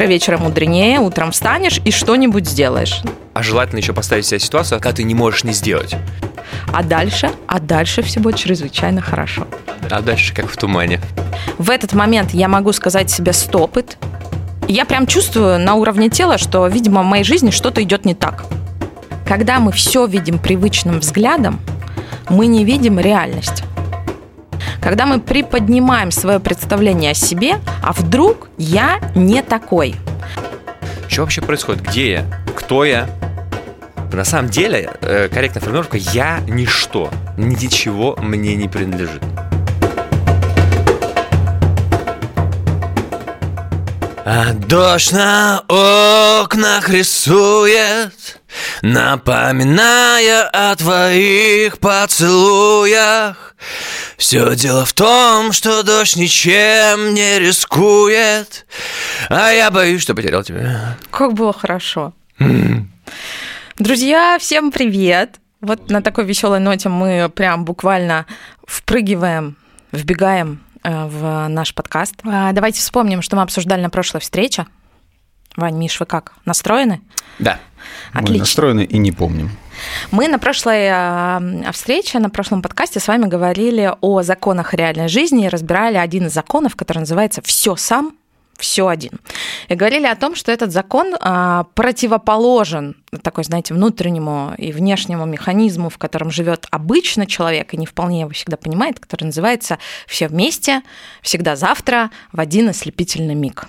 утро вечера мудренее, утром встанешь и что-нибудь сделаешь. А желательно еще поставить себя в ситуацию, когда ты не можешь не сделать. А дальше, а дальше все будет чрезвычайно хорошо. А дальше как в тумане. В этот момент я могу сказать себе стоп it. Я прям чувствую на уровне тела, что, видимо, в моей жизни что-то идет не так. Когда мы все видим привычным взглядом, мы не видим реальность. Когда мы приподнимаем свое представление о себе, а вдруг я не такой. Что вообще происходит? Где я? Кто я? На самом деле, э, корректная формулировка «я ничто». Ничего мне не принадлежит. А дождь на окнах рисует, Напоминая о твоих поцелуях Все дело в том, что дождь ничем не рискует А я боюсь, что потерял тебя Как было хорошо. Друзья, всем привет! Вот на такой веселой ноте мы прям буквально впрыгиваем, вбегаем э, в наш подкаст. А, Давайте вспомним, что мы обсуждали на прошлой встрече. Вань, Миш, вы как? Настроены? Да Мы настроены и не помним. Мы на прошлой э, встрече, на прошлом подкасте с вами говорили о законах реальной жизни и разбирали один из законов, который называется «все сам, все один». И говорили о том, что этот закон э, противоположен такой, знаете, внутреннему и внешнему механизму, в котором живет обычно человек и не вполне его всегда понимает, который называется «все вместе, всегда завтра, в один ослепительный миг».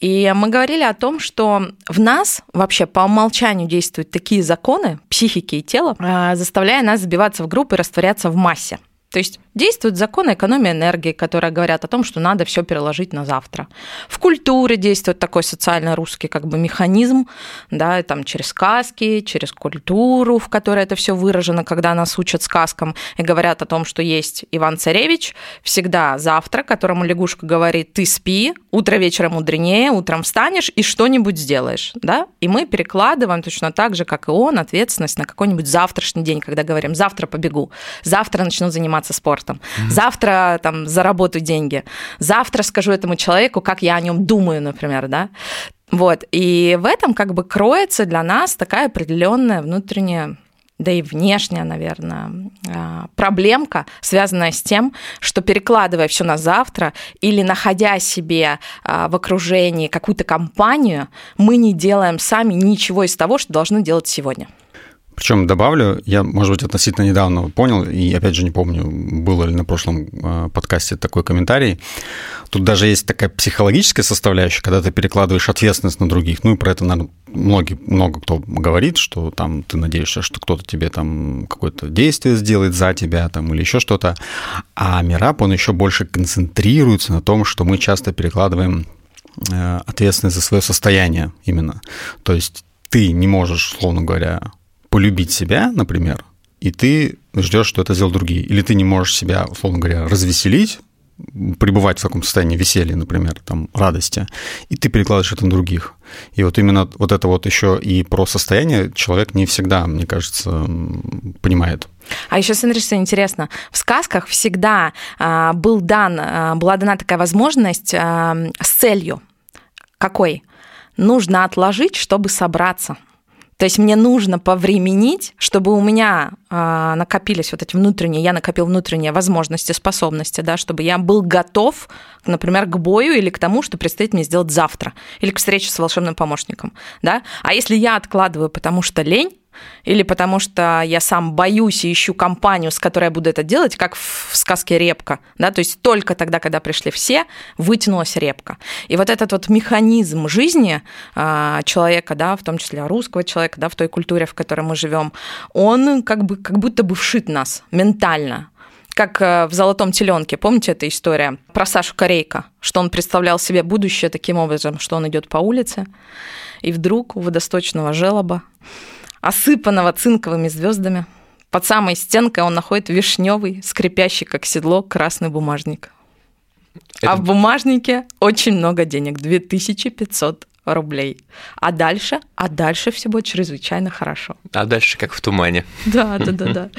И мы говорили о том, что в нас вообще по умолчанию действуют такие законы психики и тела, а, заставляя нас забиваться в группы и растворяться в массе. То есть действуют законы экономии энергии, которые говорят о том, что надо все переложить на завтра. В культуре действует такой социально-русский как бы механизм, да, там через сказки, через культуру, в которой это все выражено, когда нас учат сказкам и говорят о том, что есть Иван Царевич, всегда завтра, которому лягушка говорит, ты спи, утро вечера мудренее, утром встанешь и что-нибудь сделаешь, да, и мы перекладываем точно так же, как и он, ответственность на какой-нибудь завтрашний день, когда говорим, завтра побегу, завтра начну заниматься спортом, завтра там заработаю деньги, завтра скажу этому человеку, как я о нем думаю, например, да. Вот, и в этом как бы кроется для нас такая определенная внутренняя да и внешняя, наверное, а, проблемка, связанная с тем, что перекладывая все на завтра или находя себе а, в окружении какую-то компанию, мы не делаем сами ничего из того, что должны делать сегодня. Причем добавлю, я, может быть, относительно недавно понял, и опять же не помню, было ли на прошлом э, подкасте такой комментарий. Тут даже есть такая психологическая составляющая, когда ты перекладываешь ответственность на других. Ну и про это, наверное, многие, много кто говорит, что там ты надеешься, что кто-то тебе там какое-то действие сделает за тебя там или еще что-то. А Мираб, он еще больше концентрируется на том, что мы часто перекладываем э, ответственность за свое состояние именно. То есть ты не можешь, условно говоря, полюбить себя, например, и ты ждешь, что это сделают другие. Или ты не можешь себя, условно говоря, развеселить, пребывать в таком состоянии веселья, например, там, радости, и ты перекладываешь это на других. И вот именно вот это вот еще и про состояние человек не всегда, мне кажется, понимает. А еще, смотри, что интересно, в сказках всегда а, был дан, а, была дана такая возможность а, с целью. Какой? Нужно отложить, чтобы собраться. То есть мне нужно повременить, чтобы у меня э, накопились вот эти внутренние, я накопил внутренние возможности, способности, да, чтобы я был готов, например, к бою или к тому, что предстоит мне сделать завтра, или к встрече с волшебным помощником. Да? А если я откладываю, потому что лень, или потому что я сам боюсь и ищу компанию, с которой я буду это делать, как в сказке «Репка». Да? То есть только тогда, когда пришли все, вытянулась репка. И вот этот вот механизм жизни а, человека, да, в том числе русского человека, да, в той культуре, в которой мы живем, он как, бы, как будто бы вшит нас ментально как э, в «Золотом теленке». Помните эту история про Сашу Корейка? Что он представлял себе будущее таким образом, что он идет по улице, и вдруг у водосточного желоба осыпанного цинковыми звездами. Под самой стенкой он находит вишневый, скрипящий как седло, красный бумажник. Это... А в бумажнике очень много денег, 2500 рублей. А дальше, а дальше все будет чрезвычайно хорошо. А дальше как в тумане. Да, да, да, да.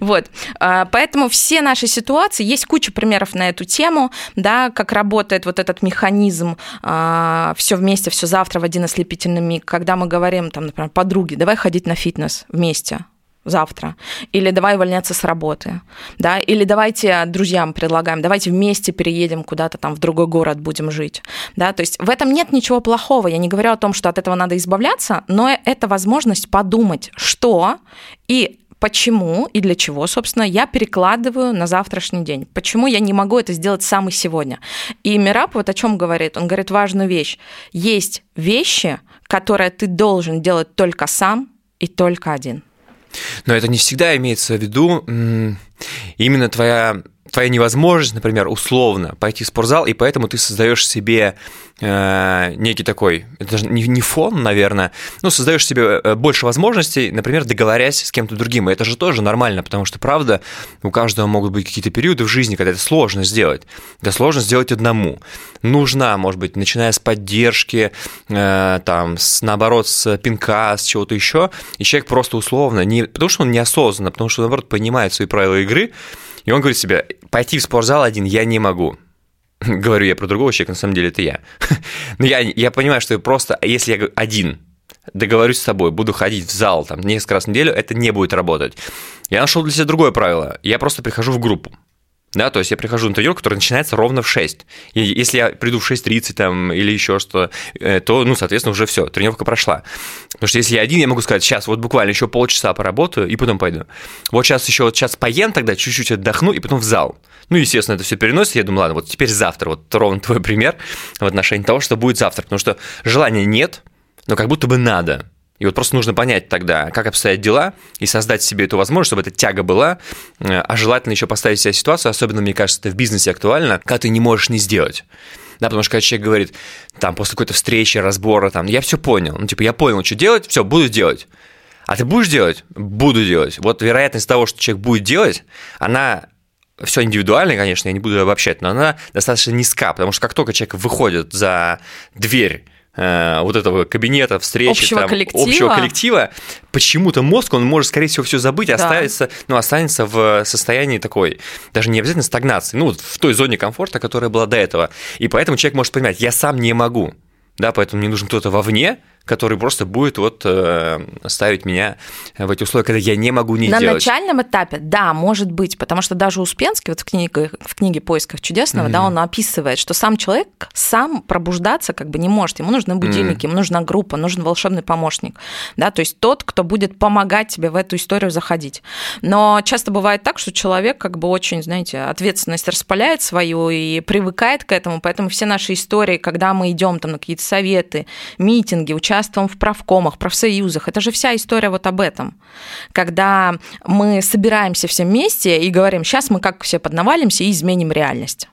Вот. А, поэтому все наши ситуации, есть куча примеров на эту тему, да, как работает вот этот механизм а, все вместе, все завтра в один ослепительный миг, когда мы говорим, там, например, подруги, давай ходить на фитнес вместе, завтра, или давай увольняться с работы, да, или давайте друзьям предлагаем, давайте вместе переедем куда-то там в другой город будем жить, да, то есть в этом нет ничего плохого, я не говорю о том, что от этого надо избавляться, но это возможность подумать, что и почему и для чего, собственно, я перекладываю на завтрашний день. Почему я не могу это сделать сам и сегодня. И Мираб вот о чем говорит. Он говорит важную вещь. Есть вещи, которые ты должен делать только сам и только один. Но это не всегда имеется в виду именно твоя твоя невозможность, например, условно пойти в спортзал, и поэтому ты создаешь себе э, некий такой, это даже не, не фон, наверное, ну, создаешь себе э, больше возможностей, например, договорясь с кем-то другим. И это же тоже нормально, потому что, правда, у каждого могут быть какие-то периоды в жизни, когда это сложно сделать. Это сложно сделать одному. Нужна, может быть, начиная с поддержки, э, там, с, наоборот, с пинка, с чего-то еще, и человек просто условно, не потому что он неосознанно, потому что, наоборот, понимает свои правила игры, и он говорит себе, пойти в спортзал один я не могу. Говорю я про другого человека, на самом деле это я. Но я, я понимаю, что просто, если я один договорюсь с собой, буду ходить в зал там несколько раз в неделю, это не будет работать. Я нашел для себя другое правило. Я просто прихожу в группу. Да, то есть я прихожу на тренировку, которая начинается ровно в 6. И если я приду в 6.30 там, или еще что, э, то, ну, соответственно, уже все, тренировка прошла. Потому что если я один, я могу сказать, сейчас вот буквально еще полчаса поработаю и потом пойду. Вот сейчас еще вот сейчас поем тогда, чуть-чуть отдохну и потом в зал. Ну, естественно, это все переносится. Я думаю, ладно, вот теперь завтра, вот ровно твой пример в отношении того, что будет завтра. Потому что желания нет, но как будто бы надо. И вот просто нужно понять тогда, как обстоят дела, и создать себе эту возможность, чтобы эта тяга была, э, а желательно еще поставить себе ситуацию, особенно, мне кажется, это в бизнесе актуально, когда ты не можешь не сделать. Да, потому что когда человек говорит, там, после какой-то встречи, разбора, там, я все понял, ну, типа, я понял, что делать, все, буду делать. А ты будешь делать? Буду делать. Вот вероятность того, что человек будет делать, она все индивидуально, конечно, я не буду обобщать, но она достаточно низка, потому что как только человек выходит за дверь Э, вот этого кабинета, встречи, общего, там, коллектива. общего коллектива, почему-то мозг, он может, скорее всего, все забыть, да. оставиться, ну, останется в состоянии такой, даже не обязательно стагнации, ну, в той зоне комфорта, которая была до этого. И поэтому человек может понимать, я сам не могу, да, поэтому мне нужен кто-то вовне, который просто будет вот э, ставить меня в эти условия, когда я не могу не На делать. На начальном этапе, да, может быть, потому что даже Успенский вот в книге, в книге «Поисках чудесного», mm-hmm. да, он описывает, что сам человек сам пробуждаться как бы не может, ему нужны будильники, mm-hmm. ему нужна группа, нужен волшебный помощник, да, то есть тот, кто будет помогать тебе в эту историю заходить. Но часто бывает так, что человек как бы очень, знаете, ответственность распаляет свою и привыкает к этому, поэтому все наши истории, когда мы идем там на какие-то советы, митинги, участвуем участвуем в правкомах, профсоюзах. Это же вся история вот об этом. Когда мы собираемся все вместе и говорим, сейчас мы как все поднавалимся и изменим реальность.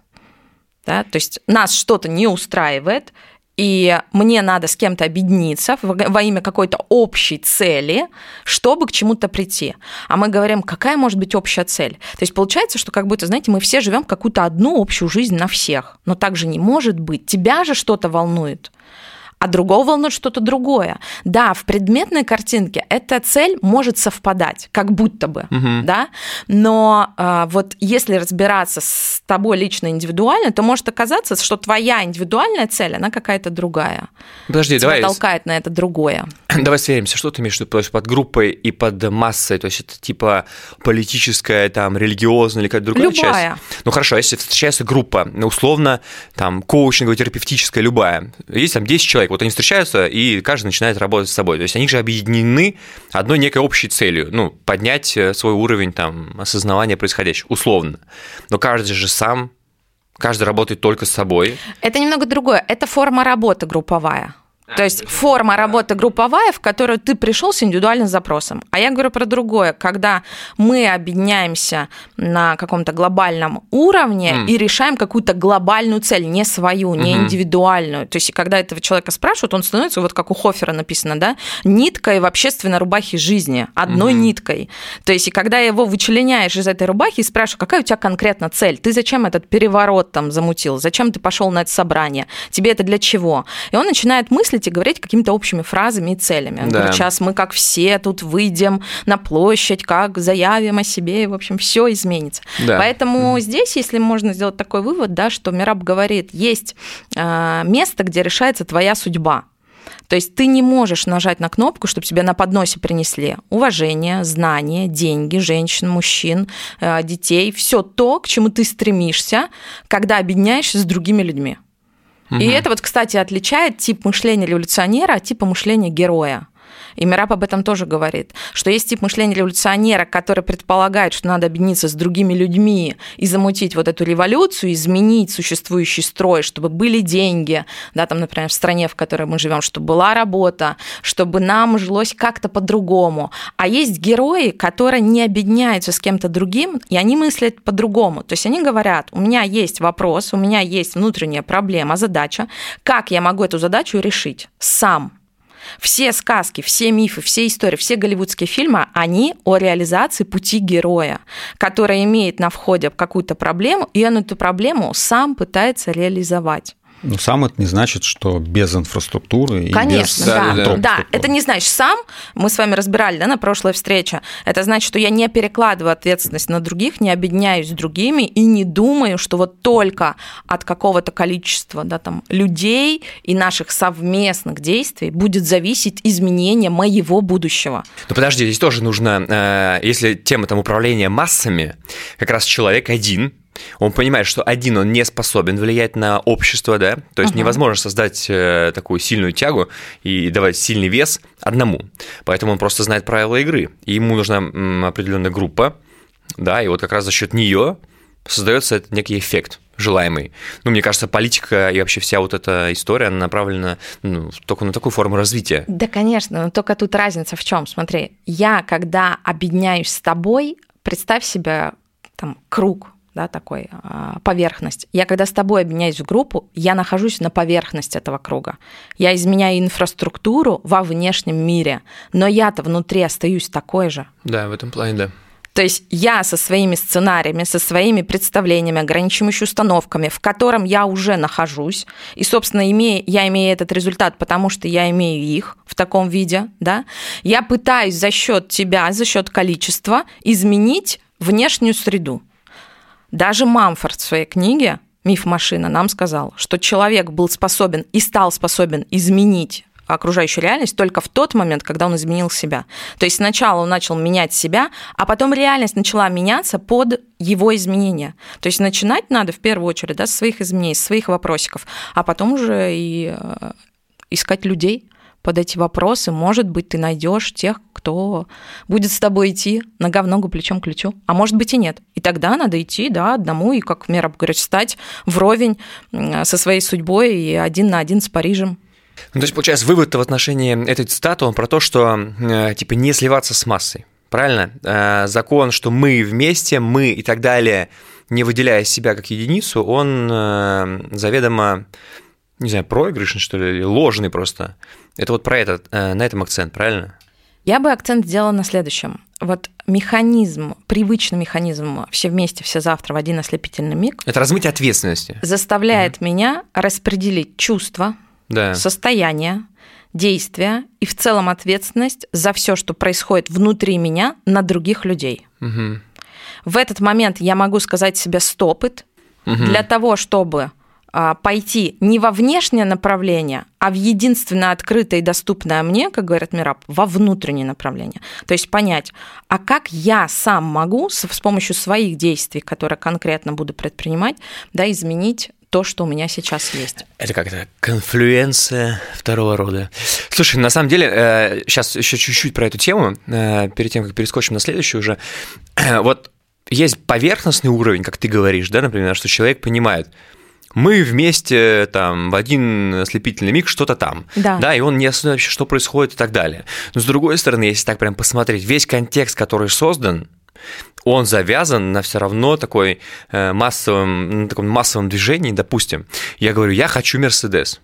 Да? То есть нас что-то не устраивает, и мне надо с кем-то объединиться во имя какой-то общей цели, чтобы к чему-то прийти. А мы говорим, какая может быть общая цель? То есть получается, что как будто, знаете, мы все живем какую-то одну общую жизнь на всех. Но так же не может быть. Тебя же что-то волнует а другого волнует что-то другое. Да, в предметной картинке эта цель может совпадать, как будто бы, угу. да, но э, вот если разбираться с тобой лично индивидуально, то может оказаться, что твоя индивидуальная цель, она какая-то другая. Подожди, Тебя давай. толкает на это другое. Давай сверимся, что ты имеешь в виду под группой и под массой, то есть это типа политическая, там, религиозная или какая-то другая любая. часть? Ну хорошо, если встречается группа, условно, там, коучинговая, терапевтическая, любая, есть там 10 человек, человек. Вот они встречаются, и каждый начинает работать с собой. То есть они же объединены одной некой общей целью, ну, поднять э, свой уровень там, осознавания происходящего, условно. Но каждый же сам, каждый работает только с собой. Это немного другое. Это форма работы групповая. То есть форма работы групповая, в которую ты пришел с индивидуальным запросом. А я говорю про другое, когда мы объединяемся на каком-то глобальном уровне mm. и решаем какую-то глобальную цель, не свою, не mm-hmm. индивидуальную. То есть когда этого человека спрашивают, он становится, вот как у Хофера написано, да, ниткой в общественной рубахе жизни, одной mm-hmm. ниткой. То есть и когда его вычленяешь из этой рубахи и спрашиваешь, какая у тебя конкретно цель, ты зачем этот переворот там замутил, зачем ты пошел на это собрание, тебе это для чего? И он начинает мыслить мыслить и говорить какими-то общими фразами и целями. Да. Говорит, сейчас мы как все тут выйдем на площадь, как заявим о себе, и, в общем, все изменится. Да. Поэтому здесь, если можно сделать такой вывод, да, что Мираб говорит, есть э, место, где решается твоя судьба. То есть ты не можешь нажать на кнопку, чтобы тебе на подносе принесли уважение, знания, деньги, женщин, мужчин, э, детей, все то, к чему ты стремишься, когда объединяешься с другими людьми. И это вот, кстати, отличает тип мышления революционера от типа мышления героя. И Мираб об этом тоже говорит, что есть тип мышления революционера, который предполагает, что надо объединиться с другими людьми и замутить вот эту революцию, изменить существующий строй, чтобы были деньги, да, там, например, в стране, в которой мы живем, чтобы была работа, чтобы нам жилось как-то по-другому. А есть герои, которые не объединяются с кем-то другим, и они мыслят по-другому. То есть они говорят, у меня есть вопрос, у меня есть внутренняя проблема, задача, как я могу эту задачу решить сам, все сказки, все мифы, все истории, все голливудские фильмы, они о реализации пути героя, который имеет на входе какую-то проблему, и он эту проблему сам пытается реализовать. Но сам это не значит, что без инфраструктуры и Конечно, без да. Да, Да, да, да. это не значит сам, мы с вами разбирали да, на прошлой встрече, это значит, что я не перекладываю ответственность на других, не объединяюсь с другими и не думаю, что вот только от какого-то количества да, там, людей и наших совместных действий будет зависеть изменение моего будущего. Ну подожди, здесь тоже нужно, э, если тема там управления массами, как раз человек один, он понимает, что один он не способен влиять на общество, да, то есть Ага. невозможно создать э, такую сильную тягу и давать сильный вес одному. Поэтому он просто знает правила игры, и ему нужна определенная группа, да, и вот как раз за счет нее создается некий эффект желаемый. Ну, мне кажется, политика и вообще вся вот эта история она направлена ну, только на такую форму развития. Да, конечно, но только тут разница в чем? Смотри, я, когда объединяюсь с тобой, представь себе там круг, да, такой, а, поверхность. Я когда с тобой объединяюсь в группу, я нахожусь на поверхности этого круга. Я изменяю инфраструктуру во внешнем мире, но я-то внутри остаюсь такой же. Да, в этом плане, да. То есть я со своими сценариями, со своими представлениями, ограничивающими установками, в котором я уже нахожусь, и, собственно, имея, я имею этот результат, потому что я имею их в таком виде, да, я пытаюсь за счет тебя, за счет количества изменить внешнюю среду. Даже Мамфорд в своей книге «Миф машина» нам сказал, что человек был способен и стал способен изменить окружающую реальность только в тот момент, когда он изменил себя. То есть сначала он начал менять себя, а потом реальность начала меняться под его изменения. То есть начинать надо в первую очередь да, с своих изменений, с своих вопросиков, а потом уже и э, искать людей под эти вопросы. Может быть, ты найдешь тех, кто будет с тобой идти нога в ногу, плечом к плечу. А может быть и нет. И тогда надо идти да, одному и, как Мера говорит, встать вровень со своей судьбой и один на один с Парижем. Ну, то есть, получается, вывод в отношении этой цитаты, он про то, что, э, типа, не сливаться с массой. Правильно? Э, Закон, что мы вместе, мы и так далее, не выделяя себя как единицу, он э, заведомо, не знаю, проигрышный, что ли, ложный просто. Это вот про это, э, на этом акцент, правильно? Я бы акцент сделала на следующем. Вот механизм, привычный механизм «все вместе, все завтра в один ослепительный миг» Это размытие ответственности. заставляет меня распределить чувства, Да. состояние, действия и в целом ответственность за все, что происходит внутри меня на других людей. Мгм. В этот момент я могу сказать себе «стопыт» Мгм. для того, чтобы пойти не во внешнее направление, а в единственное открытое и доступное мне, как говорит Мираб, во внутреннее направление. То есть понять, а как я сам могу с, помощью своих действий, которые конкретно буду предпринимать, да, изменить то, что у меня сейчас есть. Это как-то конфлюенция второго рода. Слушай, на самом деле, сейчас еще чуть-чуть про эту тему, э, перед тем, как перескочим на следующую уже. Вот есть поверхностный уровень, как ты говоришь, да, например, что человек понимает, мы вместе там в один ослепительный миг что-то там, Да. да, и он не осознает вообще, что происходит и так далее. Но с другой стороны, если так прям посмотреть, весь контекст, который создан, он завязан на все равно такой э, массовом, на таком массовом движении, допустим. Я говорю, я хочу Мерседес.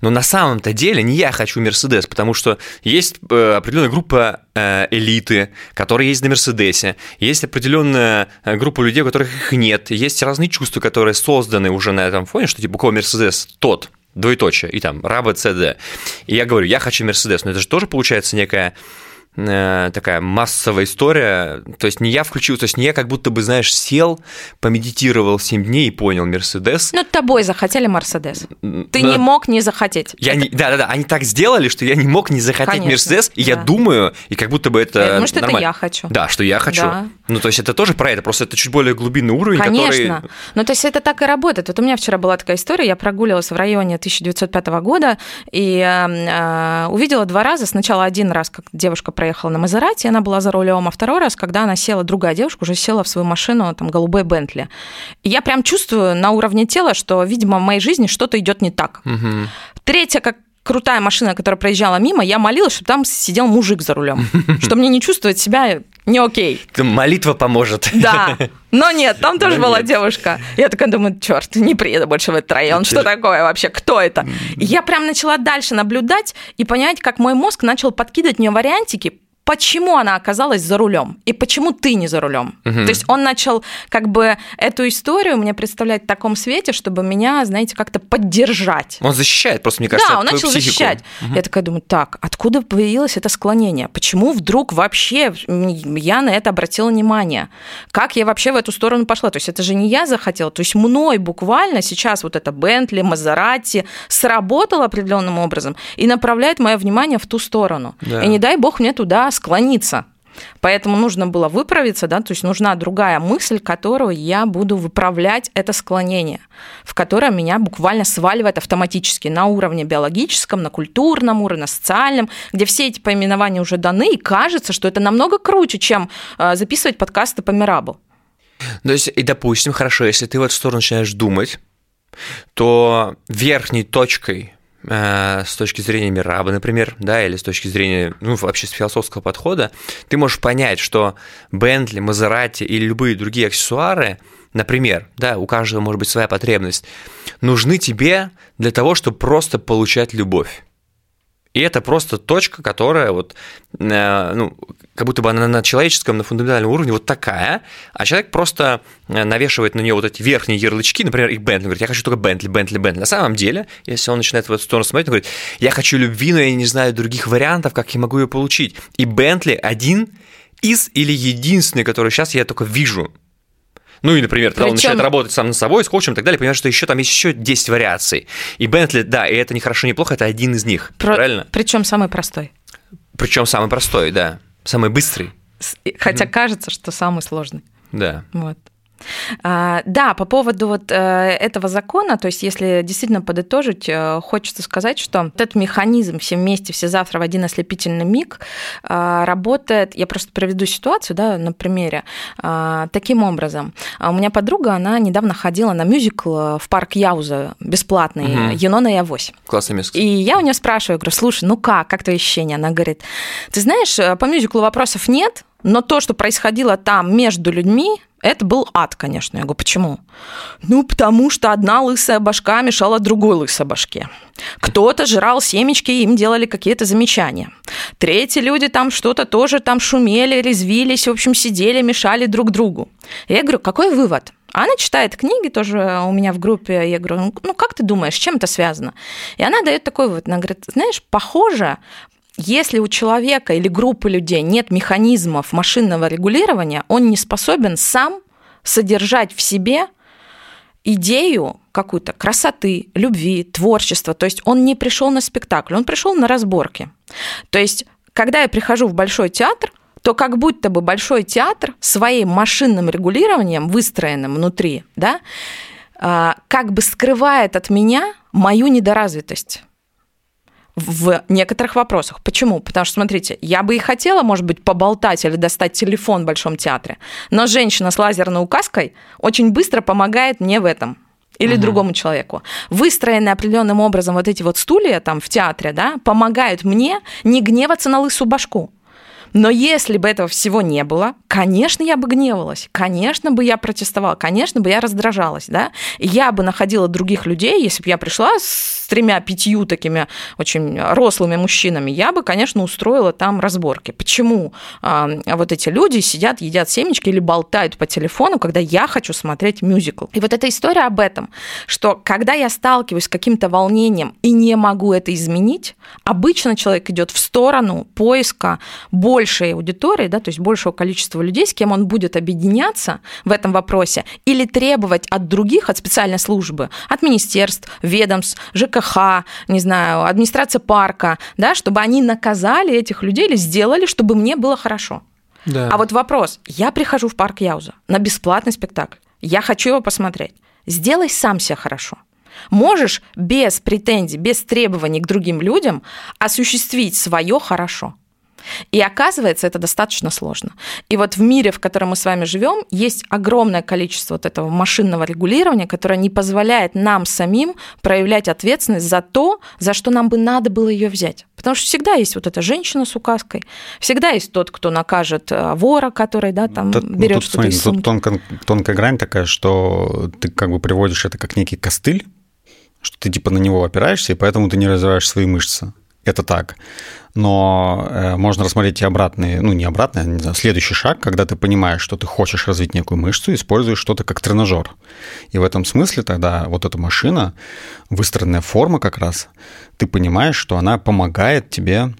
Но на самом-то деле не я хочу Мерседес, потому что есть э, определенная группа э, элиты, которые есть на Мерседесе, есть определенная э, группа людей, у которых их нет, есть разные чувства, которые созданы уже на этом фоне, что типа, у кого Мерседес, тот. Двоеточие, и там Раба ЦД. И я говорю, я хочу Мерседес, но это же тоже получается некая такая массовая история. То есть не я включил, то есть не я как будто бы, знаешь, сел, помедитировал 7 дней и понял Мерседес. Ну, тобой захотели Мерседес. Ты Да. не мог не захотеть. Я не, да, да, да, они так сделали, что я не мог не захотеть Мерседес, и я да. думаю, и как будто бы это Я думаю, что это нормально. я хочу. Да, что я хочу. Да. Ну, то есть это тоже про это, просто это чуть более глубинный уровень, Конечно. который... Ну, то есть это так и работает. Вот у меня вчера была такая история, я прогуливалась в районе 1905 года и э, э, увидела два раза. Сначала один раз, как девушка проехала на Мазерате, она была за рулем, а второй раз, когда она села, другая девушка уже села в свою машину, там, голубой Бентли. Я прям чувствую на уровне тела, что, видимо, в моей жизни что-то идет не так. Мгм. Третья, как крутая машина, которая проезжала мимо, я молилась, чтобы там сидел мужик за рулем, что мне не чувствовать себя не окей. Молитва поможет. Да. Но нет, там тоже Но была нет. девушка. Я такая думаю, черт, не приеду больше в этот район. Что такое вообще? Кто это? И я прям начала дальше наблюдать и понять, как мой мозг начал подкидывать мне вариантики, почему она оказалась за рулем и почему ты не за рулем. Мгм. То есть он начал как бы эту историю мне представлять в таком свете, чтобы меня, знаете, как-то поддержать. Он защищает, просто, мне кажется, Да, он начал психику. защищать. Я такая думаю, так, откуда появилось это склонение? Почему вдруг вообще я на это обратила внимание? Как я вообще в эту сторону пошла? То есть это же не я захотела, то есть мной буквально сейчас вот это Бентли, Мазерати сработало определенным образом и направляет мое внимание в ту сторону. Да. И не дай бог мне туда склониться. Поэтому нужно было выправиться, да, то есть нужна другая мысль, которую я буду выправлять это склонение, в которое меня буквально сваливает автоматически на уровне биологическом, на культурном уровне, на социальном, где все эти поименования уже даны, и кажется, что это намного круче, чем э, записывать подкасты по Мирабу. То есть, и допустим, хорошо, если ты в эту сторону начинаешь думать, то верхней точкой с точки зрения Мираба, например, да, или с точки зрения, ну, вообще с философского подхода, ты можешь понять, что Бентли, Мазерати или любые другие аксессуары, например, да, у каждого может быть своя потребность, нужны тебе для того, чтобы просто получать любовь. И это просто точка, которая вот, э, ну, как будто бы она на человеческом, на фундаментальном уровне вот такая, а человек просто э, навешивает на нее вот эти верхние ярлычки, например, и Бентли, говорит, я хочу только Бентли, Бентли, Бентли. На самом деле, если он начинает в эту сторону смотреть, он говорит, я хочу любви, но я не знаю других вариантов, как я могу ее получить. И Бентли один из или единственный, который сейчас я только вижу. Ну и, например, когда он Причём- начинает работать сам над собой, с коучем и так далее, понимаешь, что еще там есть еще 10 вариаций. И Бентли, да, и это не хорошо, не плохо, это один из них. Правильно? Причем самый простой. Причем самый простой, да. Самый быстрый, Хотя кажется, что самый сложный. да. Вот. А, Да, по поводу вот э, этого закона, то есть если действительно подытожить, э, хочется сказать, что вот этот механизм «все вместе, все завтра в один ослепительный миг» э, работает, я просто приведу ситуацию да, на примере, э, таким образом. А У меня подруга, она недавно ходила на мюзикл э, в парк Яуза бесплатный Мгм. «Юнона и Авось». Классное место. И я у нее спрашиваю, говорю, слушай, ну как, как твои ощущения? Она говорит, ты знаешь, по мюзиклу вопросов нет, но то, что происходило там между людьми, это был ад, конечно. Я говорю, почему? Ну, потому что одна лысая башка мешала другой лысой башке. Кто-то жрал семечки, им делали какие-то замечания. Третьи люди там что-то тоже там шумели, резвились, в общем, сидели, мешали друг другу. Я говорю, какой вывод? Она читает книги тоже у меня в группе. Я говорю, ну как ты думаешь, с чем это связано? И она дает такой вывод. Она говорит, знаешь, похоже, если у человека или группы людей нет механизмов машинного регулирования, он не способен сам содержать в себе идею какую-то красоты, любви, творчества. То есть он не пришел на спектакль, он пришел на разборки. То есть, когда я прихожу в большой театр, то как будто бы большой театр своим машинным регулированием, выстроенным внутри, да, а, как бы скрывает от меня мою недоразвитость в некоторых вопросах. Почему? Потому что, смотрите, я бы и хотела, может быть, поболтать или достать телефон в Большом театре, но женщина с лазерной указкой очень быстро помогает мне в этом или Мгм. другому человеку. Выстроенные определенным образом вот эти вот стулья там в театре, да, помогают мне не гневаться на лысую башку. Но если бы этого всего не было, конечно, я бы гневалась, конечно бы я протестовала, конечно бы я раздражалась, да, я бы находила других людей, если бы я пришла с тремя-пятью такими очень рослыми мужчинами, я бы, конечно, устроила там разборки. Почему вот эти люди сидят, едят семечки или болтают по телефону, когда я хочу смотреть мюзикл? И вот эта история об этом, что когда я сталкиваюсь с каким-то волнением и не могу это изменить, обычно человек идет в сторону поиска большей аудитории, да, то есть большего количества людей, с кем он будет объединяться в этом вопросе, или требовать от других, от специальной службы, от министерств, ведомств, ЖКХ, не знаю, администрация парка, да, чтобы они наказали этих людей или сделали, чтобы мне было хорошо. Да. А вот вопрос, я прихожу в парк Яуза на бесплатный спектакль, я хочу его посмотреть. Сделай сам себя хорошо. Можешь без претензий, без требований к другим людям осуществить свое хорошо. И оказывается, это достаточно сложно. И вот в мире, в котором мы с вами живем, есть огромное количество вот этого машинного регулирования, которое не позволяет нам самим проявлять ответственность за то, за что нам бы надо было ее взять. Потому что всегда есть вот эта женщина с указкой, всегда есть тот, кто накажет э, вора, который да, там тут, берет ну, что-то из Тут тонкая, тонкая грань такая, что ты как бы приводишь это как некий костыль, что ты типа на него опираешься, и поэтому ты не развиваешь свои мышцы. Это так но э, можно рассмотреть и обратный, ну не обратный, а не знаю, следующий шаг, когда ты понимаешь, что ты хочешь развить некую мышцу, используешь что-то как тренажер. И в этом смысле тогда вот эта машина, выстроенная форма как раз, ты понимаешь, что она помогает тебе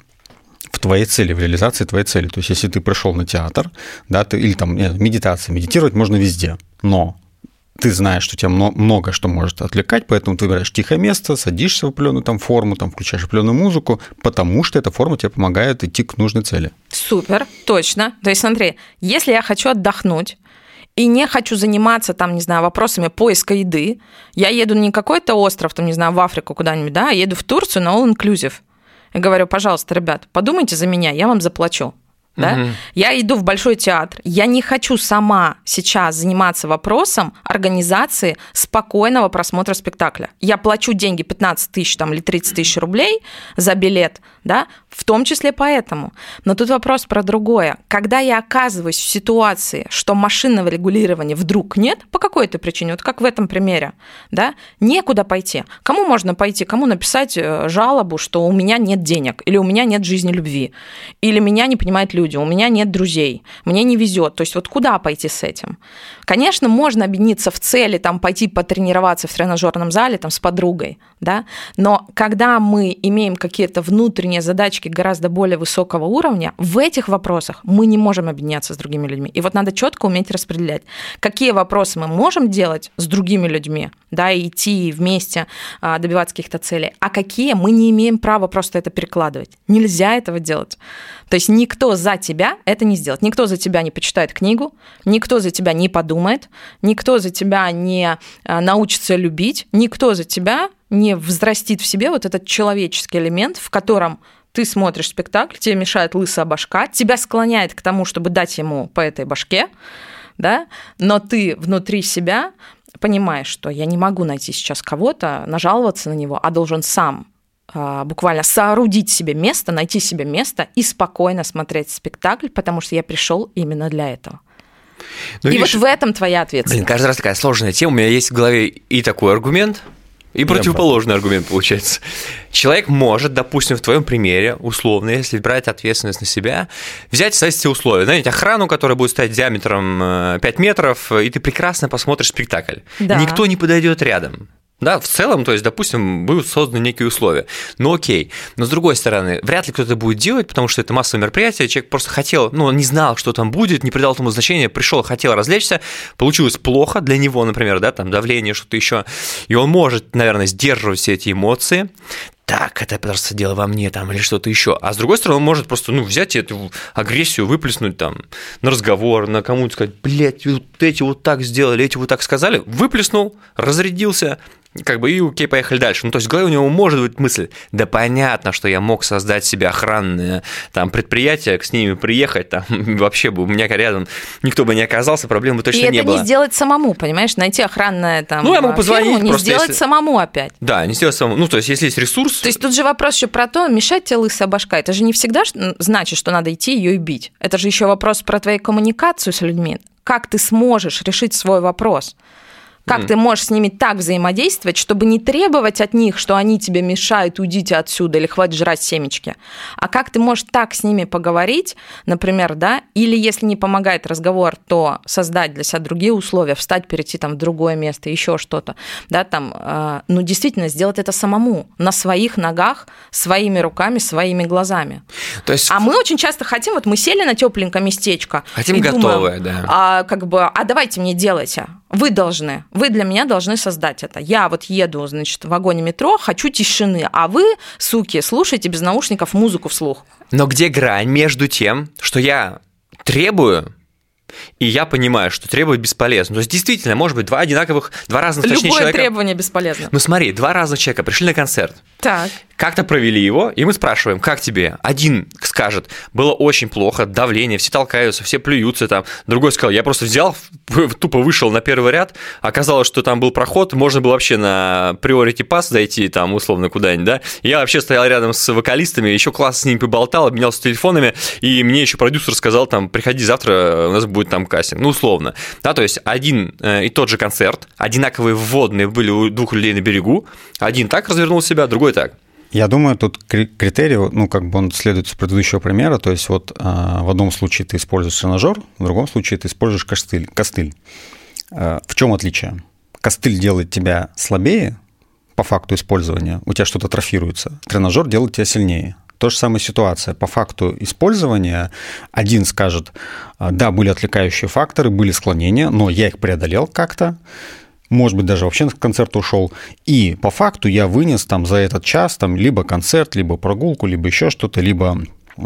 в твоей цели, в реализации твоей цели. То есть, если ты пришел на театр, да, ты, или там нет, медитация, медитировать можно везде, но ты знаешь, что тебя много что может отвлекать, поэтому ты выбираешь тихое место, садишься в определенную там форму, там включаешь определенную музыку, потому что эта форма тебе помогает идти к нужной цели. Супер, точно. То есть смотри, если я хочу отдохнуть, и не хочу заниматься там, не знаю, вопросами поиска еды. Я еду не какой-то остров, там, не знаю, в Африку куда-нибудь, да, а еду в Турцию на all inclusive. И говорю, пожалуйста, ребят, подумайте за меня, я вам заплачу да? Угу. Я иду в большой театр. Я не хочу сама сейчас заниматься вопросом организации спокойного просмотра спектакля. Я плачу деньги 15 тысяч там, или 30 тысяч рублей за билет, да, в том числе поэтому. Но тут вопрос про другое. Когда я оказываюсь в ситуации, что машинного регулирования вдруг нет, по какой-то причине, вот как в этом примере, да, некуда пойти. Кому можно пойти? Кому написать э, жалобу, что у меня нет денег, или у меня нет жизни любви, или меня не понимают люди, у меня нет друзей, мне не везет. То есть вот куда пойти с этим? Конечно, можно объединиться в цели, там, пойти потренироваться в тренажерном зале там, с подругой, да, но когда мы имеем какие-то внутренние задачи, точки гораздо более высокого уровня, в этих вопросах мы не можем объединяться с другими людьми. И вот надо четко уметь распределять, какие вопросы мы можем делать с другими людьми, да, и идти вместе а, добиваться каких-то целей, а какие мы не имеем права просто это перекладывать. Нельзя этого делать. То есть никто за тебя это не сделает. Никто за тебя не почитает книгу, никто за тебя не подумает, никто за тебя не а, научится любить, никто за тебя не взрастит в себе вот этот человеческий элемент, в котором ты смотришь спектакль, тебе мешает лысая башка, тебя склоняет к тому, чтобы дать ему по этой башке, да, но ты внутри себя понимаешь, что я не могу найти сейчас кого-то, нажаловаться на него, а должен сам а, буквально соорудить себе место, найти себе место и спокойно смотреть спектакль, потому что я пришел именно для этого. Ну, и видишь, вот в этом твоя ответственность. Блин, каждый раз такая сложная тема. У меня есть в голове и такой аргумент, и противоположный аргумент получается. Человек может, допустим, в твоем примере, условно, если брать ответственность на себя, взять все условия. Знаете, охрану, которая будет стоять диаметром 5 э, метров, и ты прекрасно посмотришь спектакль. Да. Никто не подойдет рядом. Да, в целом, то есть, допустим, будут созданы некие условия. Ну окей. Но с другой стороны, вряд ли кто-то будет делать, потому что это массовое мероприятие, человек просто хотел, ну, не знал, что там будет, не придал этому значения, пришел, хотел развлечься, получилось плохо для него, например, да, там давление, что-то еще, и он может, наверное, сдерживать все эти эмоции, так, это просто дело во мне там или что-то еще. А с другой стороны, он может просто ну, взять эту агрессию, выплеснуть там на разговор, на кому-то сказать, блядь, вот эти вот так сделали, эти вот так сказали, выплеснул, разрядился, как бы и окей, поехали дальше. Ну, то есть в голове у него может быть мысль, да понятно, что я мог создать себе охранное там предприятие, с ними приехать, там вообще бы у меня рядом никто бы не оказался, проблем бы точно и не это было. не сделать самому, понимаешь, найти охранное там Ну, я могу позвонить, фирму, не просто сделать если- самому опять. Да, не сделать самому. Ну, то есть если есть ресурс, То есть тут же вопрос еще про то, мешать тебе лысая башка. Это же не всегда значит, что надо идти ее и бить. Это же еще вопрос про твою коммуникацию с людьми. Как ты сможешь решить свой вопрос? Как ты можешь с ними так взаимодействовать, чтобы не требовать от них, что они тебе мешают, уйдите отсюда или хватит жрать семечки. А как ты можешь так с ними поговорить, например, да, или если не помогает разговор, то создать для себя другие условия, встать, перейти там в другое место, еще что-то, да, там, э, ну, действительно, сделать это самому, на своих ногах, своими руками, своими глазами. то есть А мы очень часто хотим, вот мы сели на тепленькое местечко. Хотим и думаем, готовое, да. А, как бы, а давайте мне делайте. Вы должны, вы для меня должны создать это. Я вот еду, значит, в вагоне метро, хочу тишины, а вы, суки, слушайте без наушников музыку вслух. Но где грань между тем, что я требую, и я понимаю, что требовать бесполезно. То есть, действительно, может быть, два одинаковых, два разных, точнее, Любое человека... требование бесполезно. Ну смотри, два разных человека пришли на концерт, Так. Как-то провели его, и мы спрашиваем, как тебе? Один скажет, было очень плохо, давление, все толкаются, все плюются там. Другой сказал, я просто взял, тупо вышел на первый ряд, оказалось, что там был проход, можно было вообще на priority pass зайти там условно куда-нибудь, да. Я вообще стоял рядом с вокалистами, еще класс с ними поболтал, обменялся телефонами, и мне еще продюсер сказал, там, приходи завтра, у нас будет там кастинг, ну условно. Да, то есть один э, и тот же концерт, одинаковые вводные были у двух людей на берегу, один так развернул себя, другой так. Я думаю, тут кри- критерий, ну, как бы он следует с предыдущего примера, то есть вот а, в одном случае ты используешь тренажер, в другом случае ты используешь костыль. костыль. А, В чем отличие? Костыль делает тебя слабее по факту использования, у тебя что-то трофируется. Тренажер делает тебя сильнее. То же самая ситуация. По факту использования один скажет, а, да, были отвлекающие факторы, были склонения, но я их преодолел как-то, может быть, даже вообще на концерт ушел. И по факту я вынес там за этот час там либо концерт, либо прогулку, либо еще что-то, либо э,